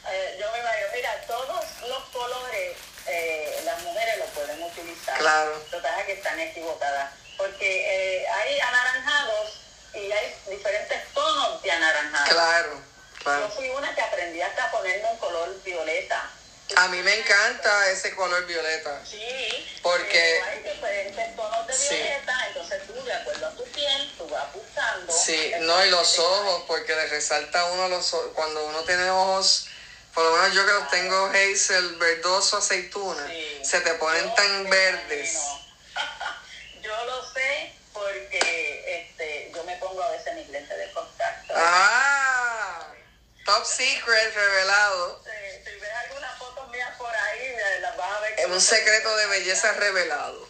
Eh, yo me imagino, mira, todos los colores eh, las mujeres lo pueden utilizar. Claro. Lo que que están equivocadas. porque eh, hay anaranjados y hay diferentes tonos de anaranjado. Claro, Yo claro. fui una que aprendí hasta a ponerme un color violeta. A mí me encanta ese color violeta. Sí, Porque- pero hay diferentes tonos de Sí. violeta, entonces tú, de acuerdo a tu piel, tú vas buscando. Sí, no, y los ojos, porque le resalta uno los ojos. Cuando uno tiene ojos, por lo menos yo que los tengo hazel, verdoso, aceituna, Sí. se te ponen Yo tan verdes. imagino. yo lo sé porque este, yo me pongo a veces mis lentes de contacto. Ah, top secret revelado. Si, si ves algunas fotos mías por ahí, eh, las vas a ver. Es un secreto de belleza revelado.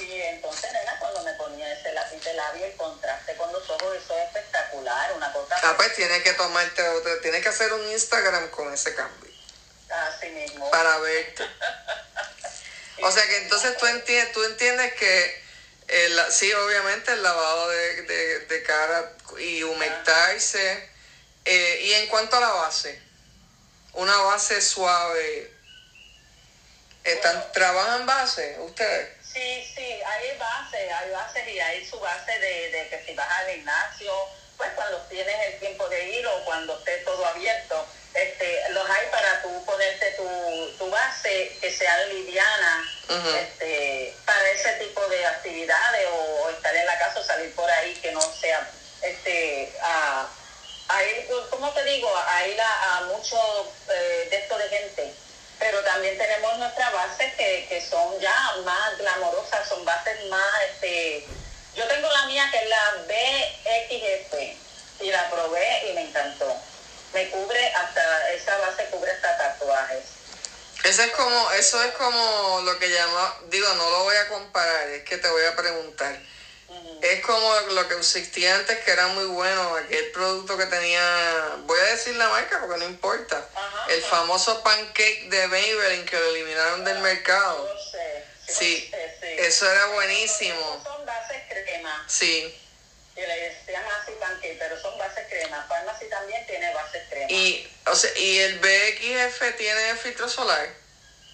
Y entonces, nena, cuando me ponía ese lápiz de labio, el contraste con los ojos, eso es espectacular, una cosa Ah, pues tienes que tomarte otro, tienes que hacer un Instagram con ese cambio así mismo. para verte. O sea que entonces tú entiendes, tú entiendes que el, sí, obviamente el lavado de, de- de cara y humectarse. eh, y en cuanto a la base, una base suave. ¿Están, ¿Trabajan base ustedes? Sí, sí, hay bases, hay bases y hay su base de, de que si vas al gimnasio, pues cuando tienes el tiempo de ir o cuando esté todo abierto, este, los hay para tú ponerte tu, tu base que sea liviana este, para ese tipo de actividades o, estar en la casa o salir por ahí que no sea este a, a ir, ¿cómo te digo? A ir a, a mucho eh, de esto de gente. Pero también tenemos nuestras bases que, que son ya más glamorosas, son bases más, este, yo tengo la mía que es la BXF y la probé y me encantó. Me cubre hasta, esa base cubre hasta tatuajes. Eso es como, eso es como lo que llama, digo, no lo voy a comparar, es que te voy a preguntar. Es como lo que existía antes que era muy bueno, aquel producto que tenía, voy a decir la marca porque no importa, Ajá, el famoso pancake de Maybelline que lo eliminaron del mercado. Yo sé, yo Sí, sé, sí. eso era buenísimo. Son bases crema. Sí, Y le llaman así pancake, pero son bases crema. Pharmacy también tiene bases crema. y, o sea, y el BXF tiene filtro solar.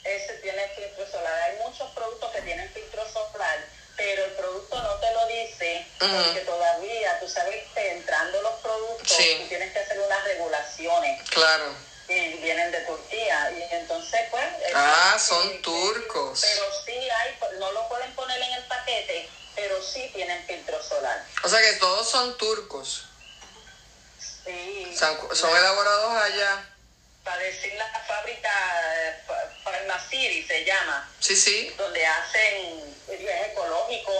Ese tiene filtro solar. Hay muchos productos que tienen filtro solar, pero el producto no te lo dice porque todavía, tú sabes que entrando los productos, Sí. tú tienes que hacer unas regulaciones Claro. y vienen de Turquía. Y entonces, pues... Ah, son turcos. Pero sí hay, no lo pueden poner en el paquete, pero sí tienen filtro solar. O sea que todos son turcos. Sí. Son, son elaborados allá. Para decir la fábrica eh, Fa- Pharmacity se llama, Sí, sí. donde hacen es ecológico,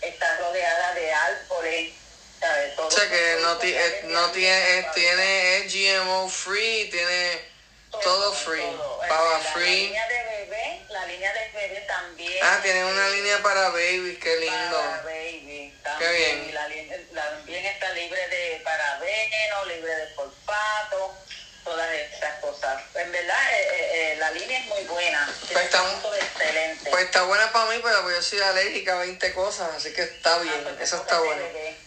está rodeada de árboles, ¿sabes? Todo O sea que no, ti- tiene eh, no tiene, eh, tiene es GMO free, tiene todo free, todo. pava La- free. Línea de bebé, la línea de bebé también. Ah, tiene una línea para babies, qué Para lindo. baby, Qué también. bien. Y la línea- también está libre de parabeno, libre de fosfato, todas esas cosas. En verdad, eh, eh, eh, la línea es muy buena. Pues está- excelentes. Pues está buena para mí, pero yo soy alérgica a 20 cosas, así que está bien, pues eso está bueno.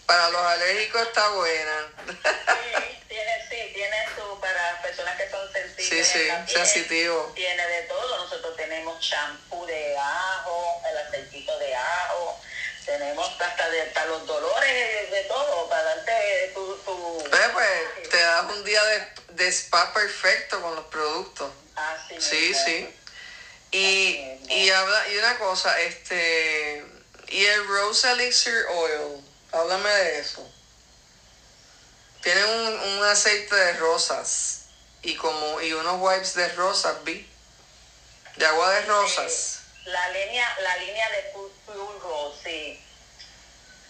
Para los alérgicos está buena. Sí, tiene, sí, tiene su, para personas que son sensibles. Sí, sí, sensitivo. Tiene de todo. Nosotros tenemos champú de ajo, el aceitito de ajo. Tenemos hasta de, para los dolores, de, de todo, para darte tu... pues te das un día de, de spa perfecto con los productos. Así Sí, sí. Y, y habla, y una cosa, este, y el Rose Elixir Oil, háblame de eso. Tiene un, un aceite de rosas y como, y unos wipes de rosas, vi. De agua de rosas. La línea, la línea de Pu- Pure Rose, sí.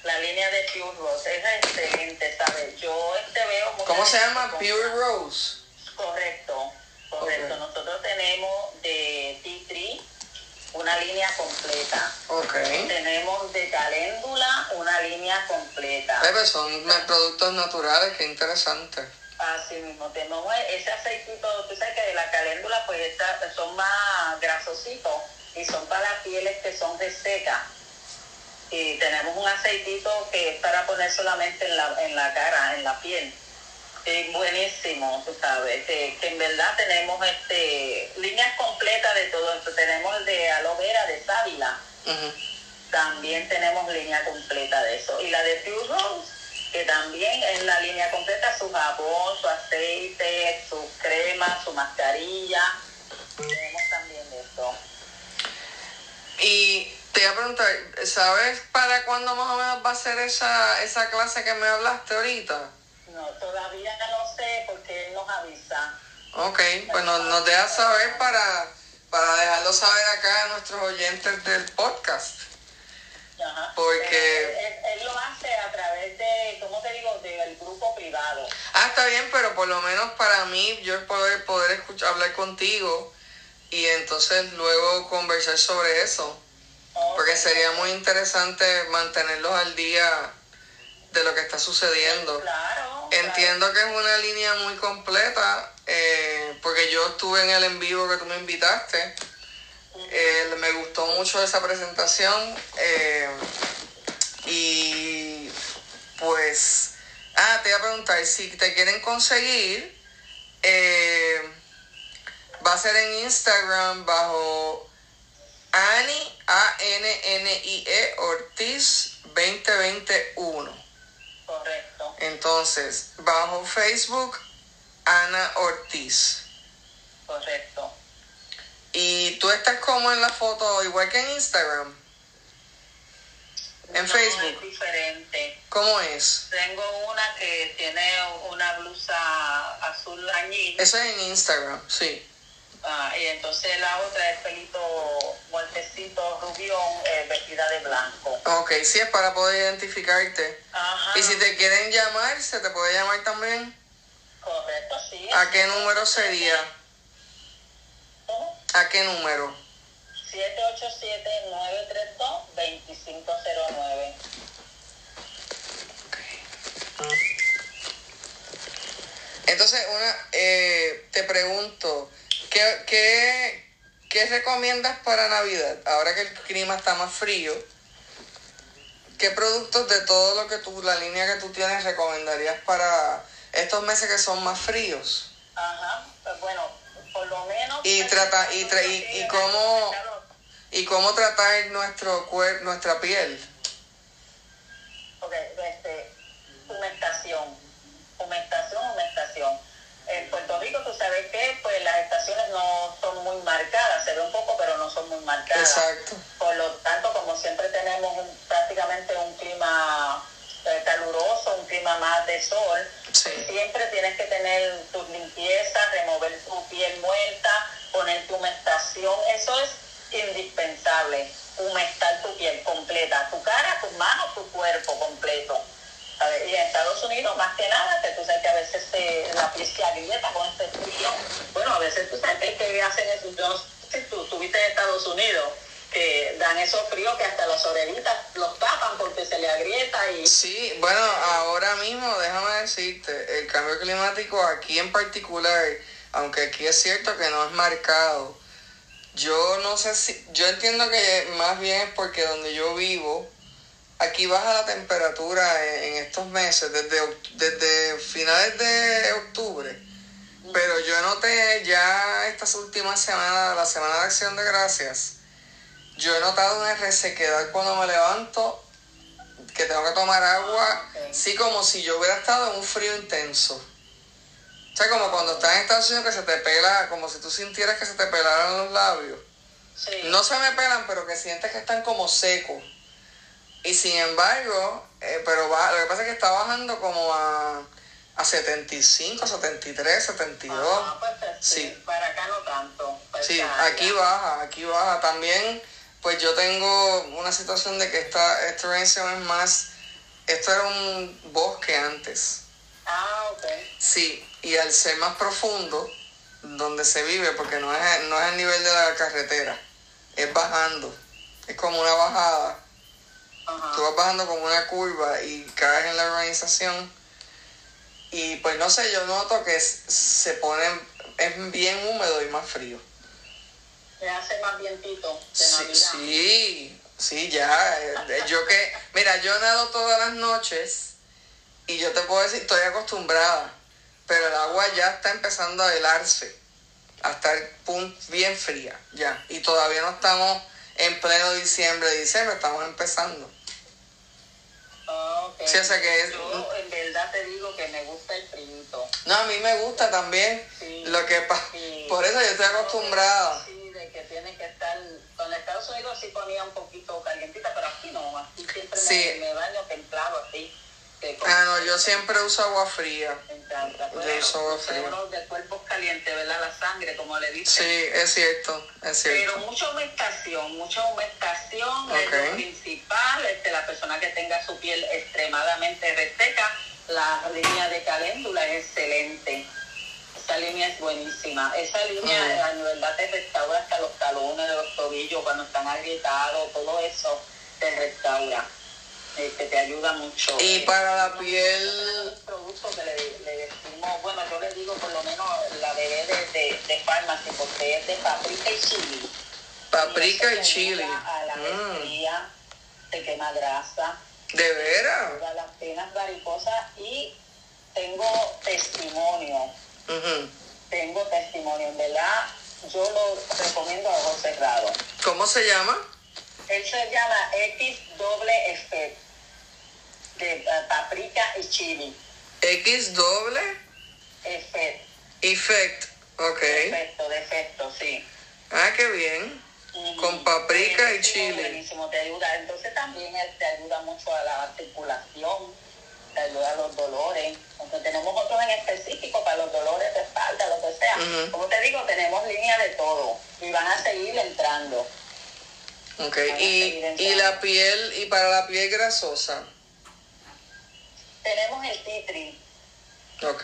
La línea de Pure Rose es excelente, ¿sabes? Yo este veo... ¿Cómo se llama? Pure Rose. Correcto, correcto. Nosotros tenemos de Tea Tree una línea completa. Ok. Tenemos de caléndula una línea completa. Eh, pues son productos naturales, qué interesante. Así mismo, tenemos ese aceitito, tú sabes que de la caléndula pues esta- son más grasositos y son para las pieles que son resecas. Y tenemos un aceitito que es para poner solamente en la, en la cara, en la piel. Es buenísimo, tú sabes, que, que en verdad tenemos este líneas completas de todo esto. Tenemos el de aloe vera, de sábila, también tenemos línea completa de eso. Y la de Pure Rose, que también es la línea completa, su jabón, su aceite, su crema, su mascarilla. Tenemos también de eso. Y te iba a preguntar, ¿sabes para cuándo más o menos va a ser esa, esa clase que me hablaste ahorita? No, todavía no sé porque él nos avisa. Ok, pues nos, nos deja saber para, para dejarlo saber acá a nuestros oyentes del podcast. Ajá. Porque- Él, él- él lo hace a través de, ¿cómo te digo?, del grupo privado. Ah, está bien, pero por lo menos para mí, yo poder, poder escuchar, hablar contigo y entonces luego conversar sobre eso. Porque sería muy interesante mantenerlos al día de lo que está sucediendo. Claro. Entiendo que es una línea muy completa, eh, porque yo estuve en el en vivo que tú me invitaste. Eh, me gustó mucho esa presentación. eh, y pues, ah, te iba a preguntar, si te quieren conseguir, va a ser en Instagram bajo Ani, A-N-N-I-E, Ortiz 2021. Correcto. Entonces, bajo Facebook, Ana Ortiz. Correcto. Y tú estás como en la foto, igual que en Instagram. En No, Facebook. es diferente. ¿Cómo es? Tengo una que tiene una blusa azul añil Eso es en Instagram, sí. Ah, y entonces la otra es pelito muertecito rubión eh, vestida de blanco. Ok, sí es para poder identificarte. Ajá. Y si te quieren llamar, se te puede llamar también. Correcto, sí. ¿A qué número sería? ¿Cómo? ¿A qué número? 787-932-2509. Entonces, una, eh, te pregunto, ¿qué, qué, qué recomiendas para Navidad? Ahora que el clima está más frío, ¿qué productos de todo lo que tú, la línea que tú tienes, recomendarías para estos meses que son más fríos? Ajá, pues bueno, por lo menos... Y trata- y tra- y- y cómo- ¿Y cómo tratar nuestro cuer nuestra piel? Ok, este, humectación, humectación, humectación. En Puerto Rico, que pues las estaciones no son muy marcadas, se ve un poco, pero no son muy marcadas. Exacto. Por lo tanto, como siempre tenemos un- prácticamente un clima eh, caluroso, un clima más de sol, Sí. siempre tienes que tener tus limpiezas, remover tu piel muerta, poner tu humectación, eso es indispensable, humectar tu piel completa, tu cara, tus manos, tu cuerpo completo. ¿Sabes? Y en Estados Unidos, más que nada, que tú sabes que a veces se- la agrieta con este frío. Bueno, a veces tú sabes que, que hacen eso. Yo no sé si tú estuviste en Estados Unidos, que dan esos fríos que hasta las orejitas los tapan porque se le agrieta y... Sí, bueno, ahora mismo déjame decirte, el cambio climático aquí en particular, aunque aquí es cierto que no es marcado, yo no sé si, yo entiendo que más bien es porque donde yo vivo, aquí baja la temperatura en, estos meses, desde, desde finales de octubre, pero yo noté ya estas últimas semanas, la semana de acción de gracias, yo he notado una resequedad cuando me levanto que tengo que tomar agua, Ah, sí como si yo hubiera estado en un frío intenso. O sea, como cuando estás en Estados Unidos que se te pela, como si tú sintieras que se te pelaran los labios. Sí. No se me pelan, pero que sientes que están como secos. Y sin embargo, eh, pero va, lo que pasa es que está bajando como a, a 75, 73, 72. Ah, pues, pues, sí. Sí. Para acá no tanto. para Sí, área. aquí baja, aquí baja. También, pues yo tengo una situación de que esta, esta es más, esto era un bosque antes. Ah, ok. Sí, y al ser más profundo, donde se vive, porque no es, no es el nivel de la carretera, es bajando. Es como una bajada. Ajá. Tú vas bajando como una curva y caes en la urbanización. Y pues no sé, yo noto que se pone, es bien húmedo y más frío. Me hace más vientito de Sí, Navidad. sí, sí, ya. eh, Yo que, mira, yo nado todas las noches y yo te puedo decir, estoy acostumbrada, pero el agua ya está empezando a helarse, a estar pun- bien fría, ya. Y todavía no estamos en pleno diciembre, diciembre, estamos empezando. Sí, o sea que es- Yo en verdad te digo que me gusta el frito. No, a mí me gusta también. Sí, Lo que pa- sí. Por eso yo estoy acostumbrada. Sí, de que tiene que estar. Con Estados Unidos sí ponía un poquito calientita, pero aquí no. Aquí siempre Sí. me, me baño templado así. Ah, no, yo siempre uso agua fría. Me encanta. Yo uso agua fría. de cuerpos calientes, ¿verdad? La sangre, como le dicen. Sí, es cierto, es Pero cierto. mucha humectación, mucha humectación es Ok. lo principal. Este, la persona que tenga su piel extremadamente reseca, la línea de caléndula es excelente. Esa línea es buenísima. Esa línea Mm. eh, a verdad te restaura hasta los talones de los tobillos cuando están agrietados, todo eso te restaura. Este, te ayuda mucho. Y Eh, para la piel- tenemos un producto que le, le decimos, bueno, yo le digo por lo menos la bebé de, de, de farmacia, porque es de paprika y chili. Paprika y te chili. A la Mm, estría, te quema grasa, ¿De veras? las penas varicosas y tengo testimonio, Ujú. tengo testimonio, en verdad, yo lo recomiendo a ojos cerrados. ¿Cómo se llama? Él se llama X doble effect de eh, paprika y chili. X doble Effect, effect. Ok. defecto, defecto, sí. Ah, qué bien. Con paprika y chile. Buenísimo, te ayuda. Entonces también él te ayuda mucho a la circulación, te ayuda a los dolores. Aunque tenemos otros en específico para los dolores de espalda, lo que sea. Como te digo, tenemos línea de todo y van a seguir entrando. Ok. Y, y la piel, y para la piel grasosa. Tenemos el titri Ok.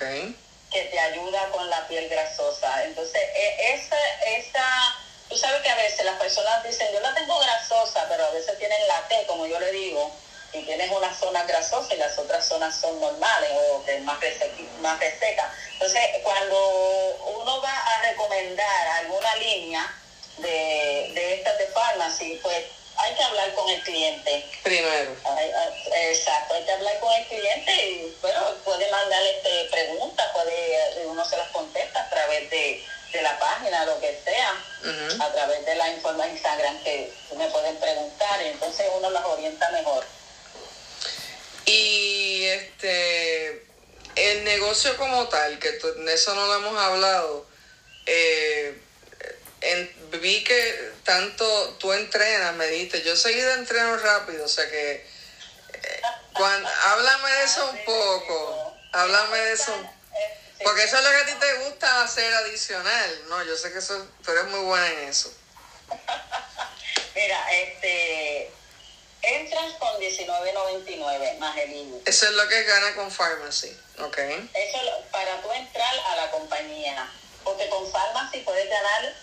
que te ayuda con la piel grasosa. Entonces, e- esa, esa, tú sabes que a veces las personas dicen, yo la tengo grasosa, pero a veces tienen la T, como yo le digo, y tienes una zona grasosa y las otras zonas son normales o que más, resequi- más reseca. Entonces, cuando uno va a recomendar alguna línea de, de estas de pharmacy, pues hay que hablar con el cliente. Primero. Ay, Exacto, hay que hablar con el cliente y bueno, puede mandar este, preguntas, puede, uno se las contesta a través de, de la página, lo que sea, a través de la información Instagram que me pueden preguntar y entonces uno las orienta mejor. Y este, el negocio como tal, que eso no lo hemos hablado, eh, en- vi que tanto tú entrenas, me dijiste, yo seguido entreno rápido, o sea que, eh, cuan- háblame de eso un poco, háblame de eso, porque eso es lo que a ti te gusta hacer adicional, no, yo sé que eso, tú eres muy buena en eso. Mira, este, entras con 19.99 más el IBU. Eso es lo que gana con Pharmacy, ok. Eso para tú entrar a la compañía. Porque con Pharmacy puedes ganar,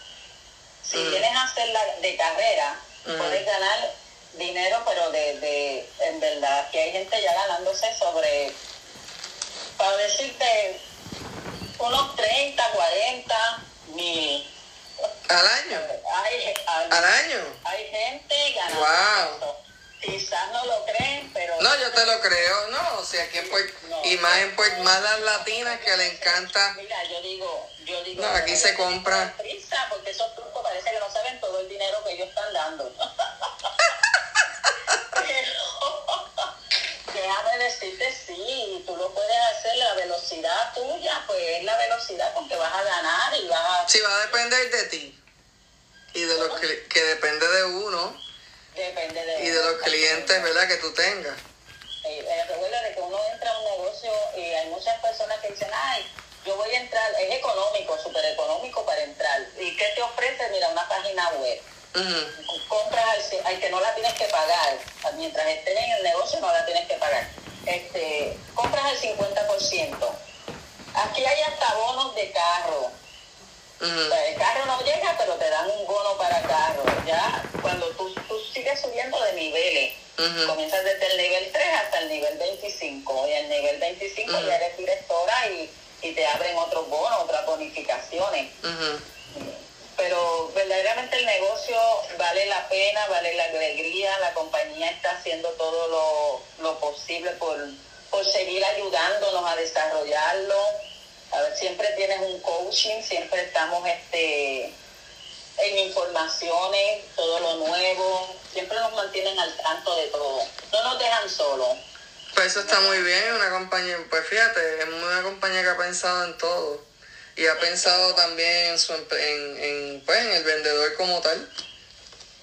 si Mm. vienes a hacer la de carrera, Mm. puedes ganar dinero, pero de, de, en verdad, que hay gente ya ganándose sobre, para decirte, unos 30, 40 mil. Al año, Hay, hay, al año. hay gente ganando Wow. eso. Quizás no lo creen, pero... No, yo te lo creo, no, o sea, aquí en Puerto, y más en Puerto, más las latinas que le encanta, Mira, yo digo, yo digo. No, aquí se compra. Prisa, porque esos trucos parece que no saben todo el dinero que ellos están dando. Pero, déjame decirte, sí, tú lo puedes hacer, la velocidad tuya, pues es la velocidad con que vas a ganar y vas a... sí va a depender de ti, y de los que, que depende de uno, Depende de... y de los clientes, ¿verdad?, que tú tengas. Eh, eh, recuerda de que uno entra a un negocio y hay muchas personas que dicen, ay, yo voy a entrar, es económico, súper económico para entrar. ¿Y qué te ofrece? Mira, una página web. Compras al, al que no la tienes que pagar, mientras estén en el negocio no la tienes que pagar. Este, compras al 50%. Aquí hay hasta bonos de carro. O sea, el carro no llega, pero te dan un bono para carro. Ya cuando tú, tú sigues subiendo de niveles, comienzas desde el nivel 3 hasta el nivel 25. Y el nivel 25 Ujú. ya eres directora y, y te abren otros bonos, otras bonificaciones pero verdaderamente el negocio vale la pena, vale la alegría, la compañía está haciendo todo lo, lo posible por, por seguir ayudándonos a desarrollarlo. A ver, siempre tienes un coaching, siempre estamos este en informaciones, todo lo nuevo, siempre nos mantienen al tanto de todo, no nos dejan solos. Pues eso está muy bien, una compañía, pues fíjate, es una compañía que ha pensado en todo y ha pensado también en, su, en, en, pues, en el vendedor como tal.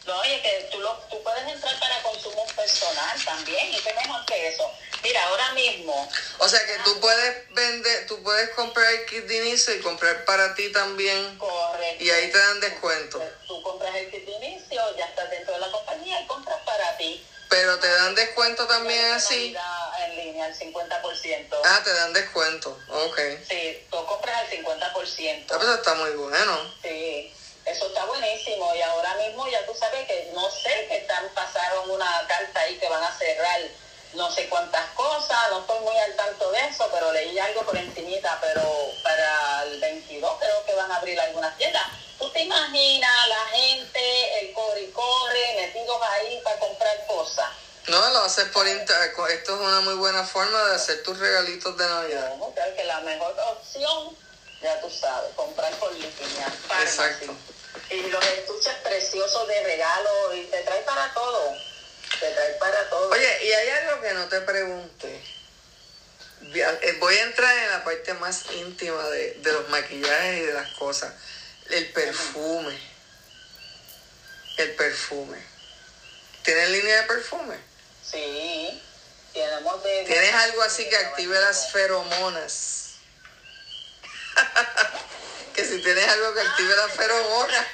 No, oye, que tú, lo, tú puedes entrar para consumo personal también, y qué mejor que eso. Mira, ahora mismo. O sea que tú puedes vender, tú puedes comprar el kit de inicio y comprar para ti también. Correcto. Y ahí te dan descuento. Tú compras el kit de inicio, ya estás dentro de la compañía y compras para ti. Pero te dan descuento también así. En línea, el 50%. Ah, te dan descuento, ok. Sí, tú compras el 50%. Ah, pues está muy bueno. Sí, eso está buenísimo. Y ahora mismo ya tú sabes que no sé que están pasaron una carta ahí que van a cerrar no sé cuántas cosas, no estoy muy al tanto de eso, pero leí algo por encimita, pero para el 22 creo que van a abrir algunas tiendas. ¿Tú te imaginas la gente, el corre y corre, metidos ahí para comprar cosas? No, lo haces por internet. Esto es una muy buena forma de hacer tus regalitos de Navidad. No, creo que la mejor opción, ya tú sabes, comprar por línea. Exacto. Y los estuches preciosos de regalo y te trae para todo para todo. Oye, y hay algo que no te pregunté. Eh, voy a entrar en la parte más íntima de, de los maquillajes y de las cosas. El perfume. El perfume. ¿Tienes línea de perfume? Sí. Tenemos de, ¿Tienes algo así que active las feromonas? que si tienes algo que active las feromonas.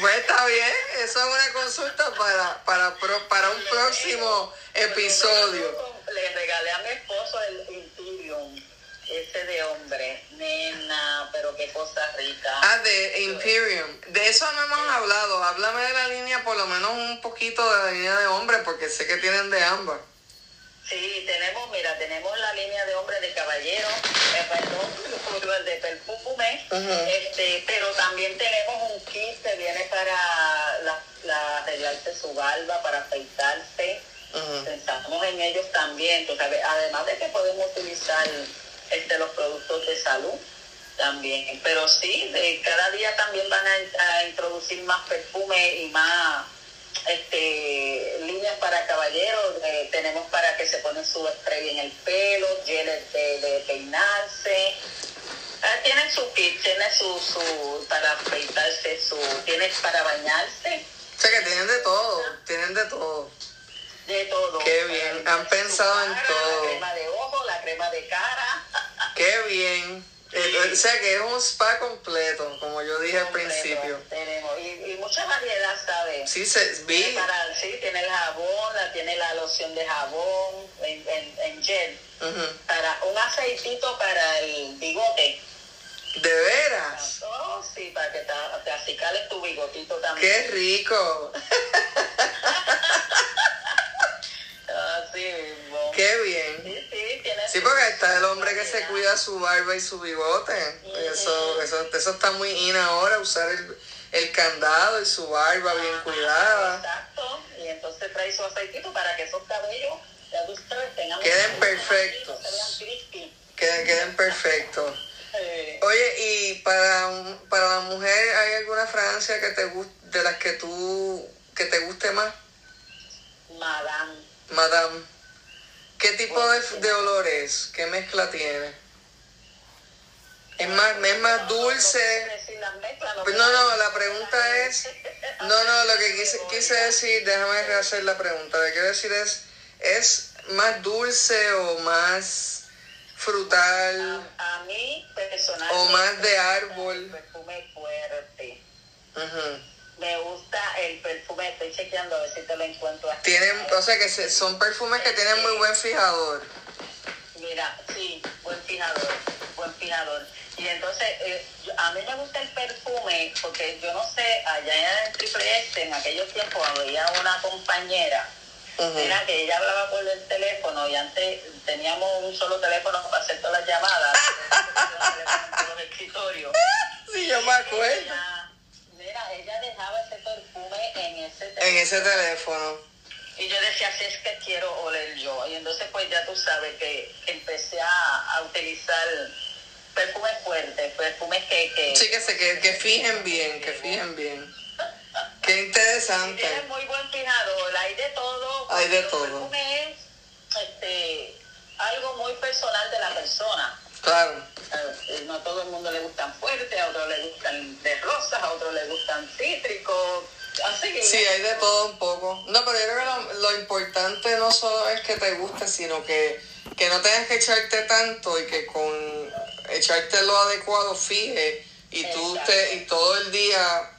Pues está bien, eso es una consulta para, para, para un próximo episodio. Le regalé a mi esposo el Imperium, ese de hombre, nena, pero qué cosa rica. Ah, de Imperium. De eso no hemos hablado. Háblame de la línea, por lo menos un poquito de la línea de hombre, porque sé que tienen de ambas. Sí, tenemos, mira, tenemos la línea de hombre de caballero, eh, perdón, de perfume, este, pero también tenemos un kit que viene para la, arreglarse su barba, para afeitarse. Pensamos en ellos también, tú sabes, además de que podemos utilizar este, los productos de salud también. Pero sí, de, cada día también van a, a introducir más perfume y más este, líneas para caballeros, eh, tenemos para que se ponen su spray en el pelo, geles de, peinarse. Ah, tienen su kit, tienen su, su, para afeitarse, su, tienen para bañarse. O sea que tienen de todo, tienen de todo. De todo. Qué bien, han pensado en todo. La crema de ojo, la crema de cara. Qué bien. Eh, o sea que es un spa completo, como yo dije al principio. Tenemos, y, y mucha variedad, ¿sabes? Sí, se, vi. Para, sí, tiene el jabón, tiene la loción de jabón en, en, en gel. Para un aceitito para el bigote. ¿De veras? Oh, sí, para que te, acicales tu bigotito también. ¡Qué rico! Así mismo. ¡Qué bien! Sí, sí, tiene Sí, porque está el hombre que se cuida su barba y su bigote. Eso, eso, eso está muy in ahora, usar el, el candado y su barba bien cuidada. Exacto. Y entonces trae su aceitito para que esos cabellos, ya tú sabes, tengan... Queden perfectos. Queden, queden perfectos. Oye, y para, para la mujer, ¿hay alguna fragancia que te guste, de las que tú, que te guste más? Madame. Madame. ¿Qué tipo de, de olor es? ¿Qué mezcla tiene? Es más, es más dulce. Pues no, no, la pregunta es, no, no, lo que quise, quise decir, déjame hacer la pregunta, lo que quiero decir es, ¿es más dulce o más frutal. A, mí personalmente. O más de árbol. perfume fuerte. Me gusta el perfume, estoy chequeando a ver si te lo encuentro aquí. Tienen, o sea que son perfumes que tienen muy buen fijador. Mira, sí, buen fijador, buen fijador. Y entonces, eh, a mí me gusta el perfume porque yo no sé, allá en Triple S, en aquellos tiempos había una compañera Mira que ella hablaba por el teléfono y antes teníamos un solo teléfono para hacer todas las llamadas. los escritorios. Sí, yo me acuerdo. Ella dejaba ese perfume en ese teléfono. En ese teléfono. Y yo decía, si es que quiero oler yo. Y entonces pues ya tú sabes que empecé a, a utilizar perfumes fuertes, perfumes que... que sí, que, se, que, que fijen bien, que fijen bien. Qué interesante. Tienes muy buen fijador, hay de todo. Hay de todo. es este, algo muy personal de la persona. Claro. Eh, No a todo el mundo le gustan fuertes, a otros le gustan de rosas, a otros le gustan cítricos. Así que Sí, hay de todo un poco. No, pero yo creo que lo, lo importante no solo es que te guste, sino que, que no tengas que echarte tanto y que con echarte lo adecuado fije y tú te, y todo el día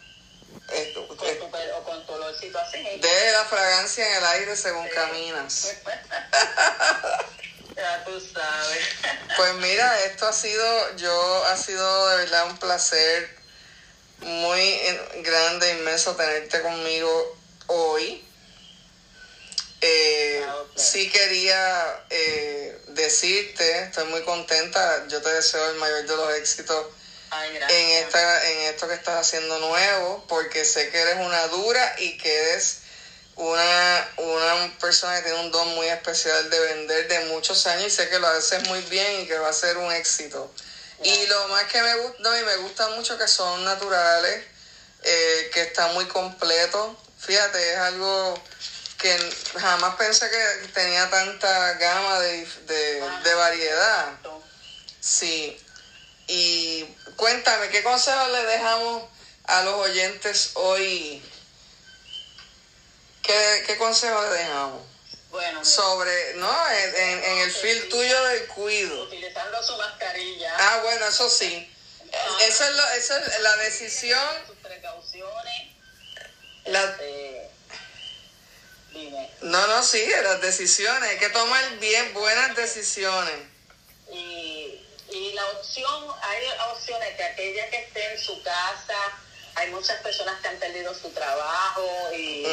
eh, con tu, pe- o con tu olorcito así. deje la fragancia en el aire según caminas. ya tú sabes. Pues mira, esto ha sido, yo ha sido de verdad un placer muy grande, inmenso tenerte conmigo hoy. Eh, Ah. Sí quería eh, decirte, estoy muy contenta, yo te deseo el mayor de los éxitos Ay, en esta, en esto que estás haciendo nuevo, porque sé que eres una dura y que eres una, una persona que tiene un don muy especial de vender de muchos años y sé que lo haces muy bien y que va a ser un éxito. Y lo más que me gusta, no, y me gusta mucho que son naturales, eh, que están muy completos. Fíjate, es algo que jamás pensé que tenía tanta gama de, de, de variedad. Sí. Y cuéntame, ¿qué consejos le dejamos a los oyentes hoy? ¿Qué, qué consejos le dejamos? Bueno, mira, Sobre, no, en, en- en el feel tuyo del cuido. utilizando su mascarilla. Ah, bueno, eso sí. Eso es, lo, eso es la decisión. Sus precauciones. La, Este, dime. no, no, sí, las decisiones. Hay que tomar bien buenas decisiones. Y, y la opción, hay opciones que aquella que esté en su casa, hay muchas personas que han perdido su trabajo y,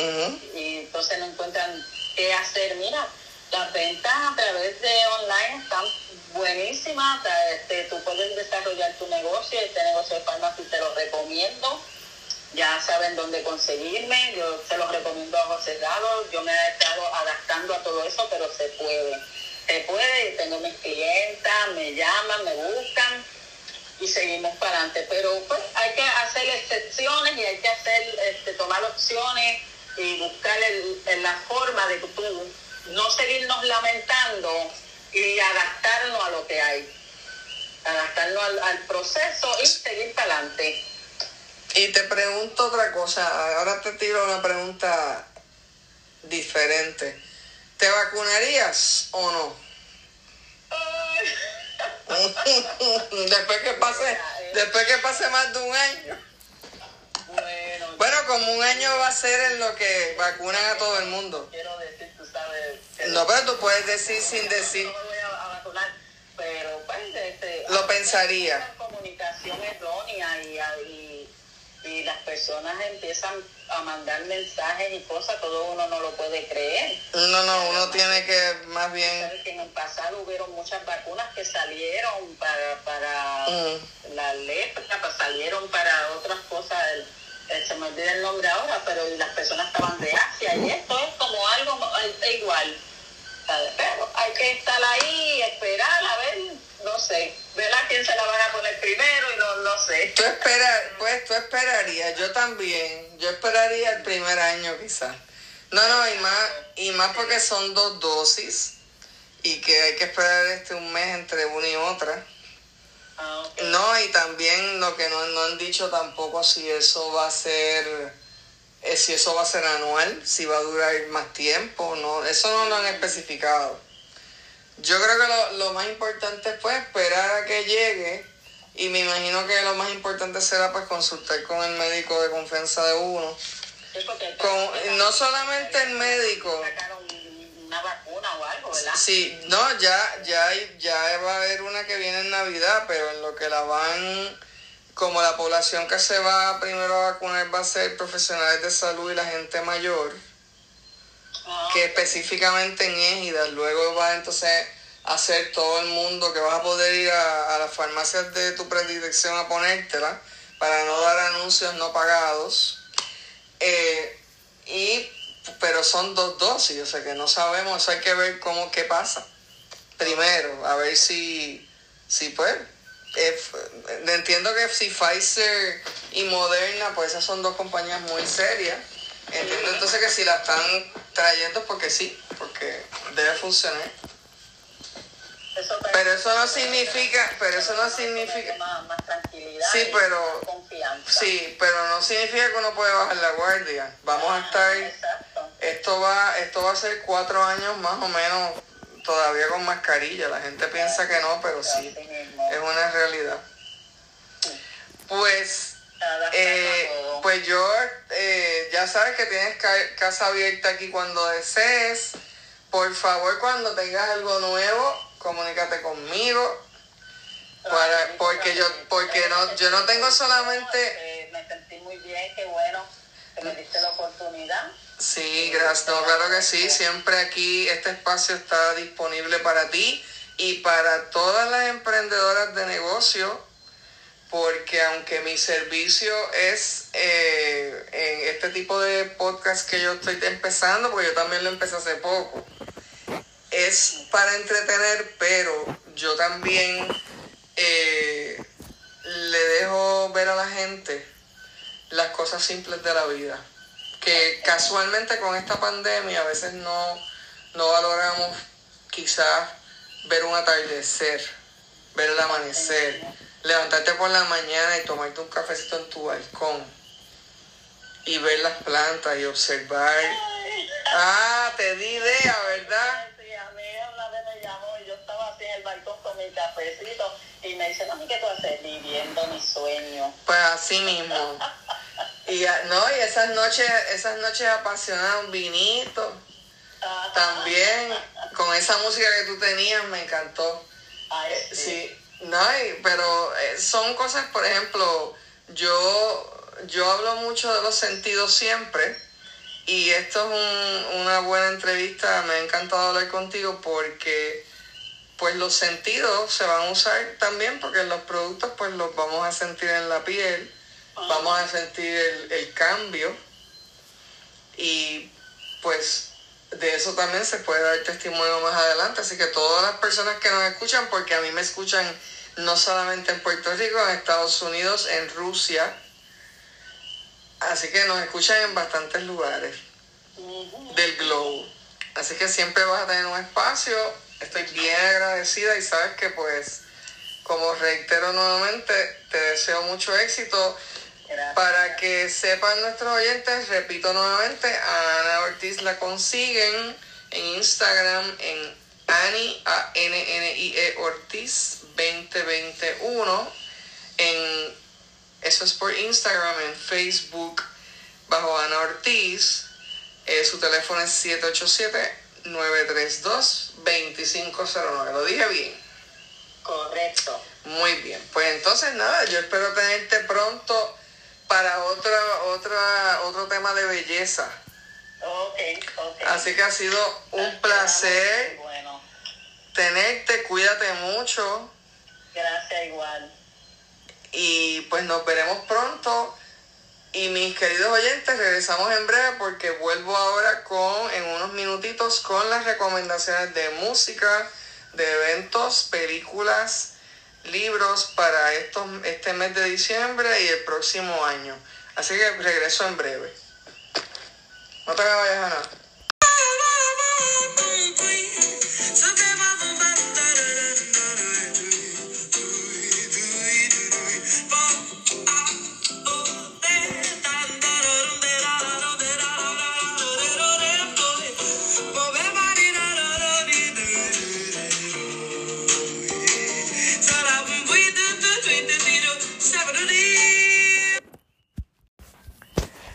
entonces no encuentran qué hacer. Mira, las ventas a través de online están buenísimas. o sea, Este, tú puedes desarrollar tu negocio, este negocio de farmacia te lo recomiendo. Ya saben dónde conseguirme, yo se los recomiendo a ojos cerrados, yo me he estado adaptando a todo eso, pero se puede. Se puede, tengo mis clientas, me llaman, me buscan y seguimos para adelante. Pero pues hay que hacer excepciones y hay que hacer, este, tomar opciones y buscar el- la forma de tú no seguirnos lamentando y adaptarnos a lo que hay. Adaptarnos al proceso y seguir para adelante. Y te pregunto otra cosa. Ahora te tiro una pregunta diferente. ¿Te vacunarías o no? después que pase, después que pase más de un año. Bueno, Bueno, como un año va a ser en lo que vacunan a todo el mundo. quiero decir, tú sabes, No, pero tú puedes decir sin decir. no voy a, vacunar, pero pues, este, Lo pensaría. Una comunicación errónea y, y, y las personas empiezan a mandar mensajes y cosas, todo uno no lo puede creer. No, no, uno tiene que más bien. Que en el pasado hubieron muchas vacunas que salieron para, para Mm. la lepra, pues, salieron para otras cosas, el- el- se me olvida el nombre ahora, pero las personas estaban de Asia y esto es como algo eh, igual. Pero hay que estar ahí, esperar, a ver, no sé, ver a quién se la van a poner primero y no, no sé. Tú esperas, pues tú esperarías, yo también, yo esperaría el primer año quizás. No, no, y más, y más porque son dos dosis y que hay que esperar este un mes entre una y otra. Ah. No, y también lo que no, no han dicho tampoco si eso va a ser, eh, si eso va a ser anual, si va a durar más tiempo, no, eso no lo han especificado. Yo creo que lo, lo más importante es pues esperar a que llegue y me imagino que lo más importante será pues consultar con el médico de confianza de uno. Sí, Con- no solamente el médico. Una vacuna o algo, ¿verdad? Sí, no, ya, ya, hay- ya va a haber una que viene en Navidad, pero en lo que la van, como la población que se va primero a vacunar va a ser profesionales de salud y la gente mayor, Que específicamente en Égidas, luego va entonces a ser todo el mundo que vas a poder ir a, las farmacias de tu predilección a ponértela para no dar anuncios no pagados. Eh, y pero son dos dosis, o sea que no sabemos, eso hay que ver cómo qué pasa. Primero, a ver si, si pues, entiendo que si Pfizer y Moderna, pues esas son dos compañías muy serias. Entiendo entonces que si la están trayendo porque sí, porque debe funcionar. Pero eso no significa, pero eso no significa, Más, tranquilidad Sí, pero- confianza. sí, pero no significa que uno puede bajar la guardia. Vamos a estar, esto va, esto va a ser cuatro años más o menos todavía con mascarilla. La gente piensa que no, pero sí, es una realidad. Pues Eh, pues yo, eh, ya sabes que tienes ca- casa abierta aquí cuando desees. Por favor, cuando tengas algo nuevo, comunícate conmigo. Para, porque yo, porque no, yo no tengo solamente, Eh, me sentí muy bien, qué bueno que me diste la oportunidad. sí, gracias, no, claro que sí, siempre aquí este espacio está disponible para ti y para todas las emprendedoras de negocio, porque aunque mi servicio es eh, en este tipo de podcast que yo estoy empezando, porque yo también lo empecé hace poco, es para entretener, pero yo también eh, le dejo ver a la gente las cosas simples de la vida. Que casualmente con esta pandemia a veces no, no valoramos quizás ver un atardecer, ver el amanecer, levantarte por la mañana y tomarte un cafecito en tu balcón y ver las plantas y observar. Ah, te di idea, ¿verdad? Sí, a mí una vez me llamó y yo estaba así en el balcón con mi cafecito y me dice, mami, ¿qué tú haces? Viviendo mi sueño. Pues así mismo. Y ah, no, y esas noches, esas noches apasionadas, un vinito, Ajá. también, con esa música que tú tenías, me encantó. Ay, Eh, sí. Sí, no, y- pero eh, son cosas, por ejemplo, yo, yo hablo mucho de los sentidos siempre y esto es un- una buena entrevista, me ha encantado hablar contigo porque pues los sentidos se van a usar también porque los productos pues los vamos a sentir en la piel, vamos a sentir el, el cambio y pues de eso también se puede dar testimonio más adelante. Así que todas las personas que nos escuchan, porque a mí me escuchan no solamente en Puerto Rico, en Estados Unidos, en Rusia, así que nos escuchan en bastantes lugares del globo. Así que siempre vas a tener un espacio. Estoy bien agradecida y sabes que pues, como reitero nuevamente, te deseo mucho éxito. Gracias. Para que sepan nuestros oyentes, repito nuevamente, a Ana Ortiz la consiguen en Instagram en Ani, a N N I E Ortiz 2021. En, eso es por Instagram, en Facebook bajo Ana Ortiz. Eh, su teléfono es 787-932-2509. Lo dije bien. Correcto. Muy bien, pues entonces nada, yo espero tenerte pronto para otra, otra, otro tema de belleza. Ok, ok. Así que ha sido un placer Bueno, tenerte, cuídate mucho gracias igual. y pues nos veremos pronto. Y mis queridos oyentes, regresamos en breve porque vuelvo ahora con, en unos minutitos, con las recomendaciones de música, de eventos, películas, libros para estos, este mes de diciembre y el próximo año. Así que regreso en breve. No te vayas a nada.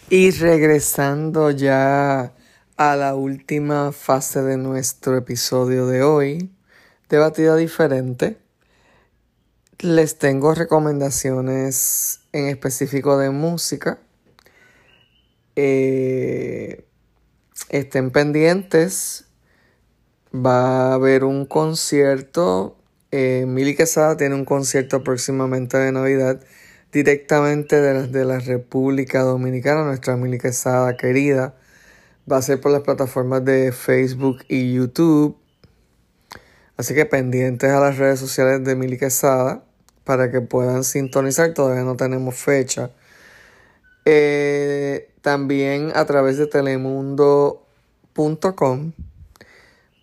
Y regresando ya a la última fase de nuestro episodio de hoy, de batida diferente, les tengo recomendaciones en específico de música. Eh, estén pendientes, va a haber un concierto. Eh, Mili Quesada tiene un concierto próximamente de Navidad directamente de la, de la República Dominicana, nuestra Mili Quesada querida. Va a ser por las plataformas de Facebook y YouTube. Así que pendientes a las redes sociales de Mili Quesada para que puedan sintonizar. Todavía no tenemos fecha. Eh, también a través de telemundo.com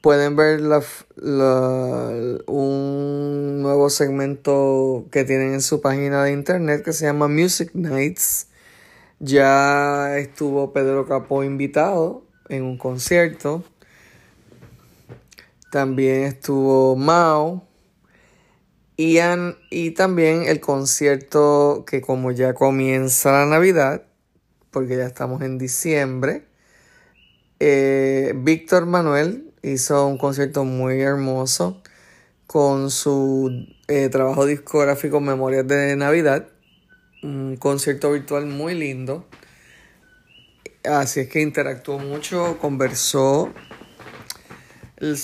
pueden ver un nuevo segmento que tienen en su página de internet que se llama Music Nights. Ya estuvo Pedro Capó invitado en un concierto. También estuvo Mao. Ian, y también el concierto que como ya comienza la Navidad, porque ya estamos en diciembre, eh, Víctor Manuel hizo un concierto muy hermoso con su eh, trabajo discográfico Memorias de Navidad, un concierto virtual muy lindo. Así es que interactuó mucho, conversó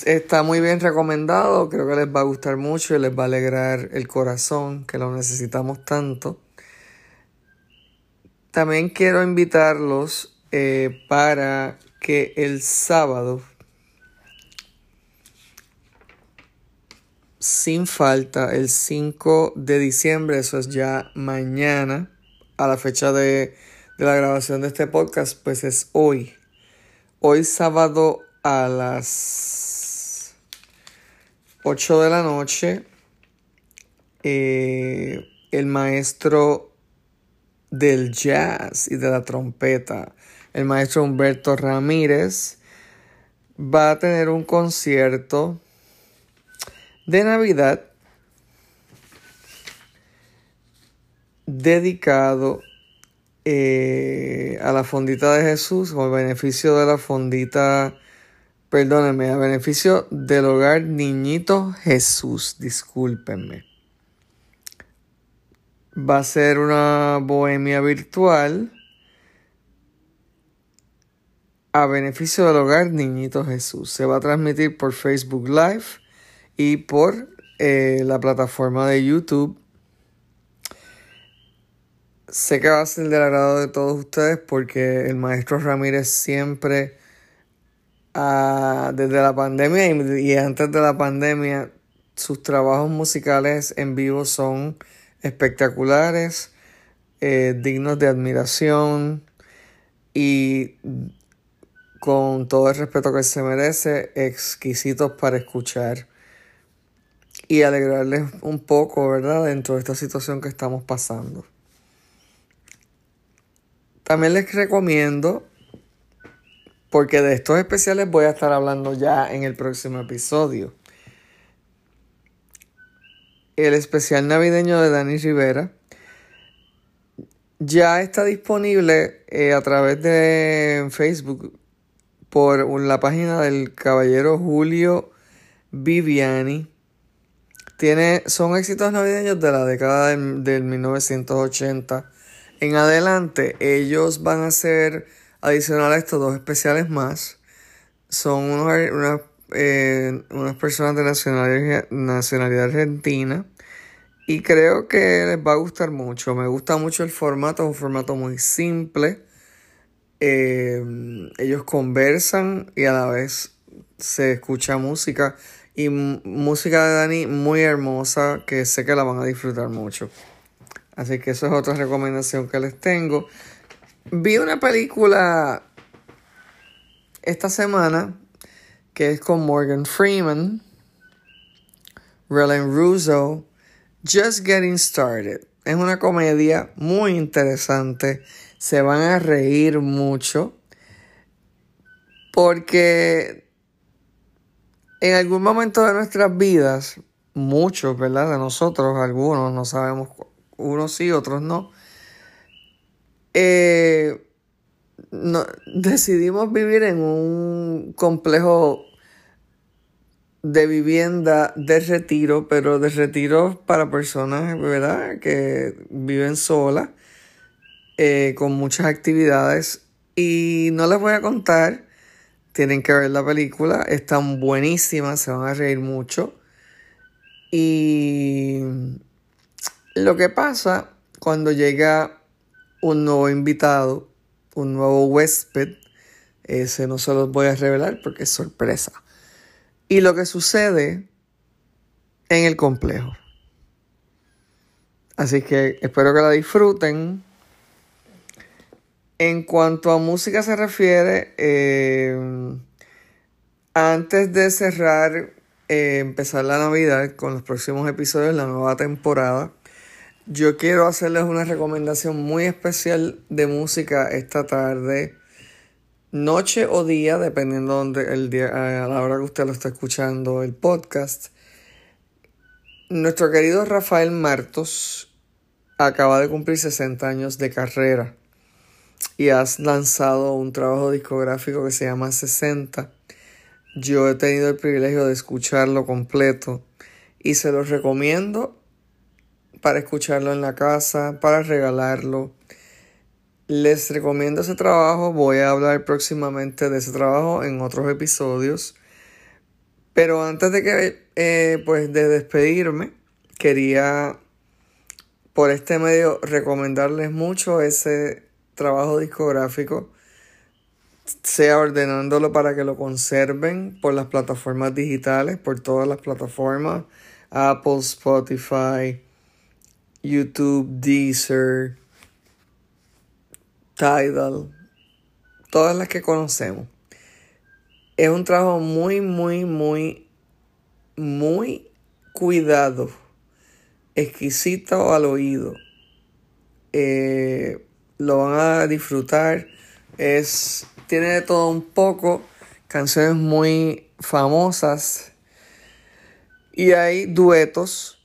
Está muy bien recomendado, creo que les va a gustar mucho y les va a alegrar el corazón, que lo necesitamos tanto. También quiero invitarlos eh, para que el sábado, sin falta, el 5 de diciembre, eso es ya mañana, a la fecha de, de la grabación de este podcast, pues es hoy. Hoy sábado a las 8 de la noche, eh, el maestro del jazz y de la trompeta, el maestro Humberto Ramírez, va a tener un concierto de Navidad dedicado eh, a la fondita de Jesús, con el beneficio de la fondita Perdónenme, a beneficio del hogar Niñito Jesús, discúlpenme. Va a ser una bohemia virtual a beneficio del hogar Niñito Jesús. Se va a transmitir por Facebook Live y por eh, la plataforma de YouTube. Sé que va a ser del agrado de todos ustedes porque el maestro Ramírez siempre desde la pandemia y, antes de la pandemia, sus trabajos musicales en vivo son espectaculares, eh, dignos de admiración y con todo el respeto que se merece, exquisitos para escuchar y alegrarles un poco, ¿verdad?, dentro de esta situación que estamos pasando. También les recomiendo porque de estos especiales voy a estar hablando ya en el próximo episodio. El especial navideño de Dani Rivera ya está disponible eh, a través de Facebook por la página del caballero Julio Viviani. Tiene, son éxitos navideños de la década del, del 1980 en adelante. Ellos van a ser Adicional a estos dos especiales más, son unos, eh, unas personas de nacionalidad, nacionalidad argentina. Y creo que les va a gustar mucho. Me gusta mucho el formato, es un formato muy simple. Eh, ellos conversan y a la vez se escucha música. Y música de Dani muy hermosa que sé que la van a disfrutar mucho. Así que eso es otra recomendación que les tengo. Vi una película esta semana que es con Morgan Freeman, Relen Russo, Just Getting Started. Es una comedia muy interesante. Se van a reír mucho. Porque en algún momento de nuestras vidas, muchos, ¿verdad? De nosotros, algunos, no sabemos, unos sí, otros no eh, no, decidimos vivir en un complejo de vivienda de retiro, pero de retiro para personas, ¿verdad? Que viven solas, eh, con muchas actividades. Y no les voy a contar, tienen que ver la película, están buenísimas, se van a reír mucho. Y lo que pasa cuando llega un nuevo invitado, un nuevo huésped. Ese no se los voy a revelar porque es sorpresa. Y lo que sucede en el complejo. Así que espero que la disfruten. En cuanto a música se refiere, eh, antes de cerrar, eh, empezar la Navidad con los próximos episodios la nueva temporada, yo quiero hacerles una recomendación muy especial de música esta tarde, noche o día, dependiendo donde el día, a la hora que usted lo está escuchando el podcast. Nuestro querido Rafael Martos acaba de cumplir 60 años de carrera y has lanzado un trabajo discográfico que se llama 60. Yo he tenido el privilegio de escucharlo completo y se los recomiendo para escucharlo en la casa, para regalarlo. Les recomiendo ese trabajo, voy a hablar próximamente de ese trabajo en otros episodios. Pero antes de que, eh, pues de despedirme, quería por este medio recomendarles mucho ese trabajo discográfico, sea ordenándolo para que lo conserven por las plataformas digitales, por todas las plataformas, Apple, Spotify, YouTube, Deezer, Tidal, todas las que conocemos. Es un trabajo muy, muy, muy, muy cuidado, exquisito al oído. Eh, lo van a disfrutar. Es, tiene de todo un poco, canciones muy famosas y hay duetos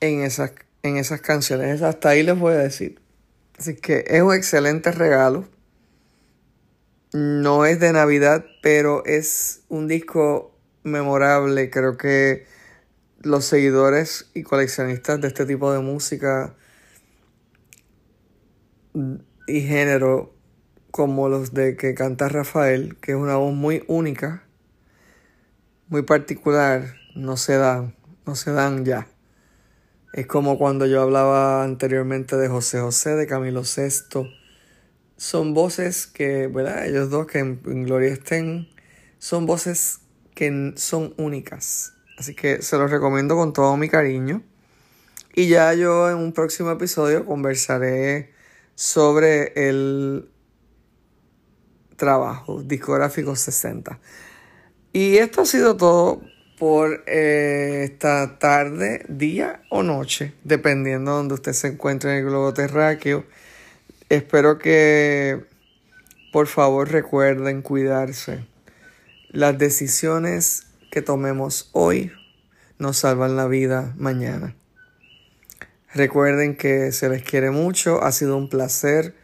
en esas, en esas canciones. Hasta ahí les voy a decir. Así que es un excelente regalo. No es de Navidad, pero es un disco memorable. Creo que los seguidores y coleccionistas de este tipo de música y género como los de que canta Rafael, que es una voz muy única, muy particular, no se dan, no se dan ya. Es como cuando yo hablaba anteriormente de José José, de Camilo VI. Son voces que, ¿verdad? Ellos dos que en, gloria estén, son voces que son únicas. Así que se los recomiendo con todo mi cariño. Y ya yo en un próximo episodio conversaré sobre el trabajo discográfico 60. Y esto ha sido todo por eh, esta tarde, día o noche, dependiendo de donde usted se encuentre en el globo terráqueo. Espero que por favor recuerden cuidarse. Las decisiones que tomemos hoy nos salvan la vida mañana. Recuerden que se les quiere mucho, ha sido un placer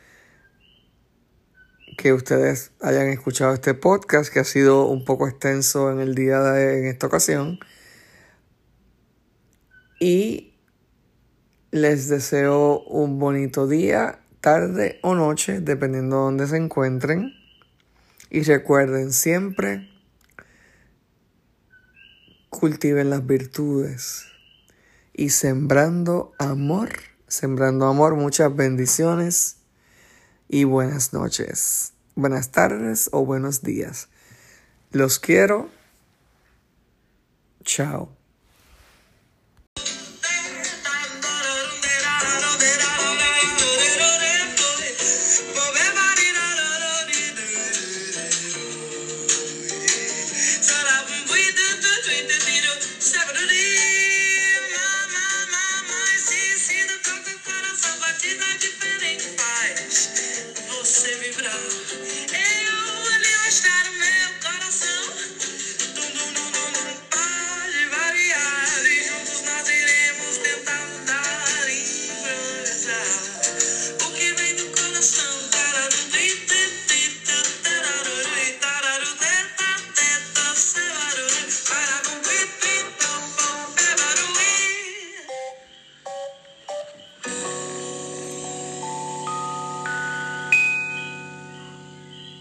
que ustedes hayan escuchado este podcast que ha sido un poco extenso en el día de en esta ocasión. Y les deseo un bonito día, tarde o noche, dependiendo de donde se encuentren. Y recuerden siempre, cultiven las virtudes y sembrando amor, sembrando amor, muchas bendiciones y buenas noches, buenas tardes o buenos días. Los quiero. Chao.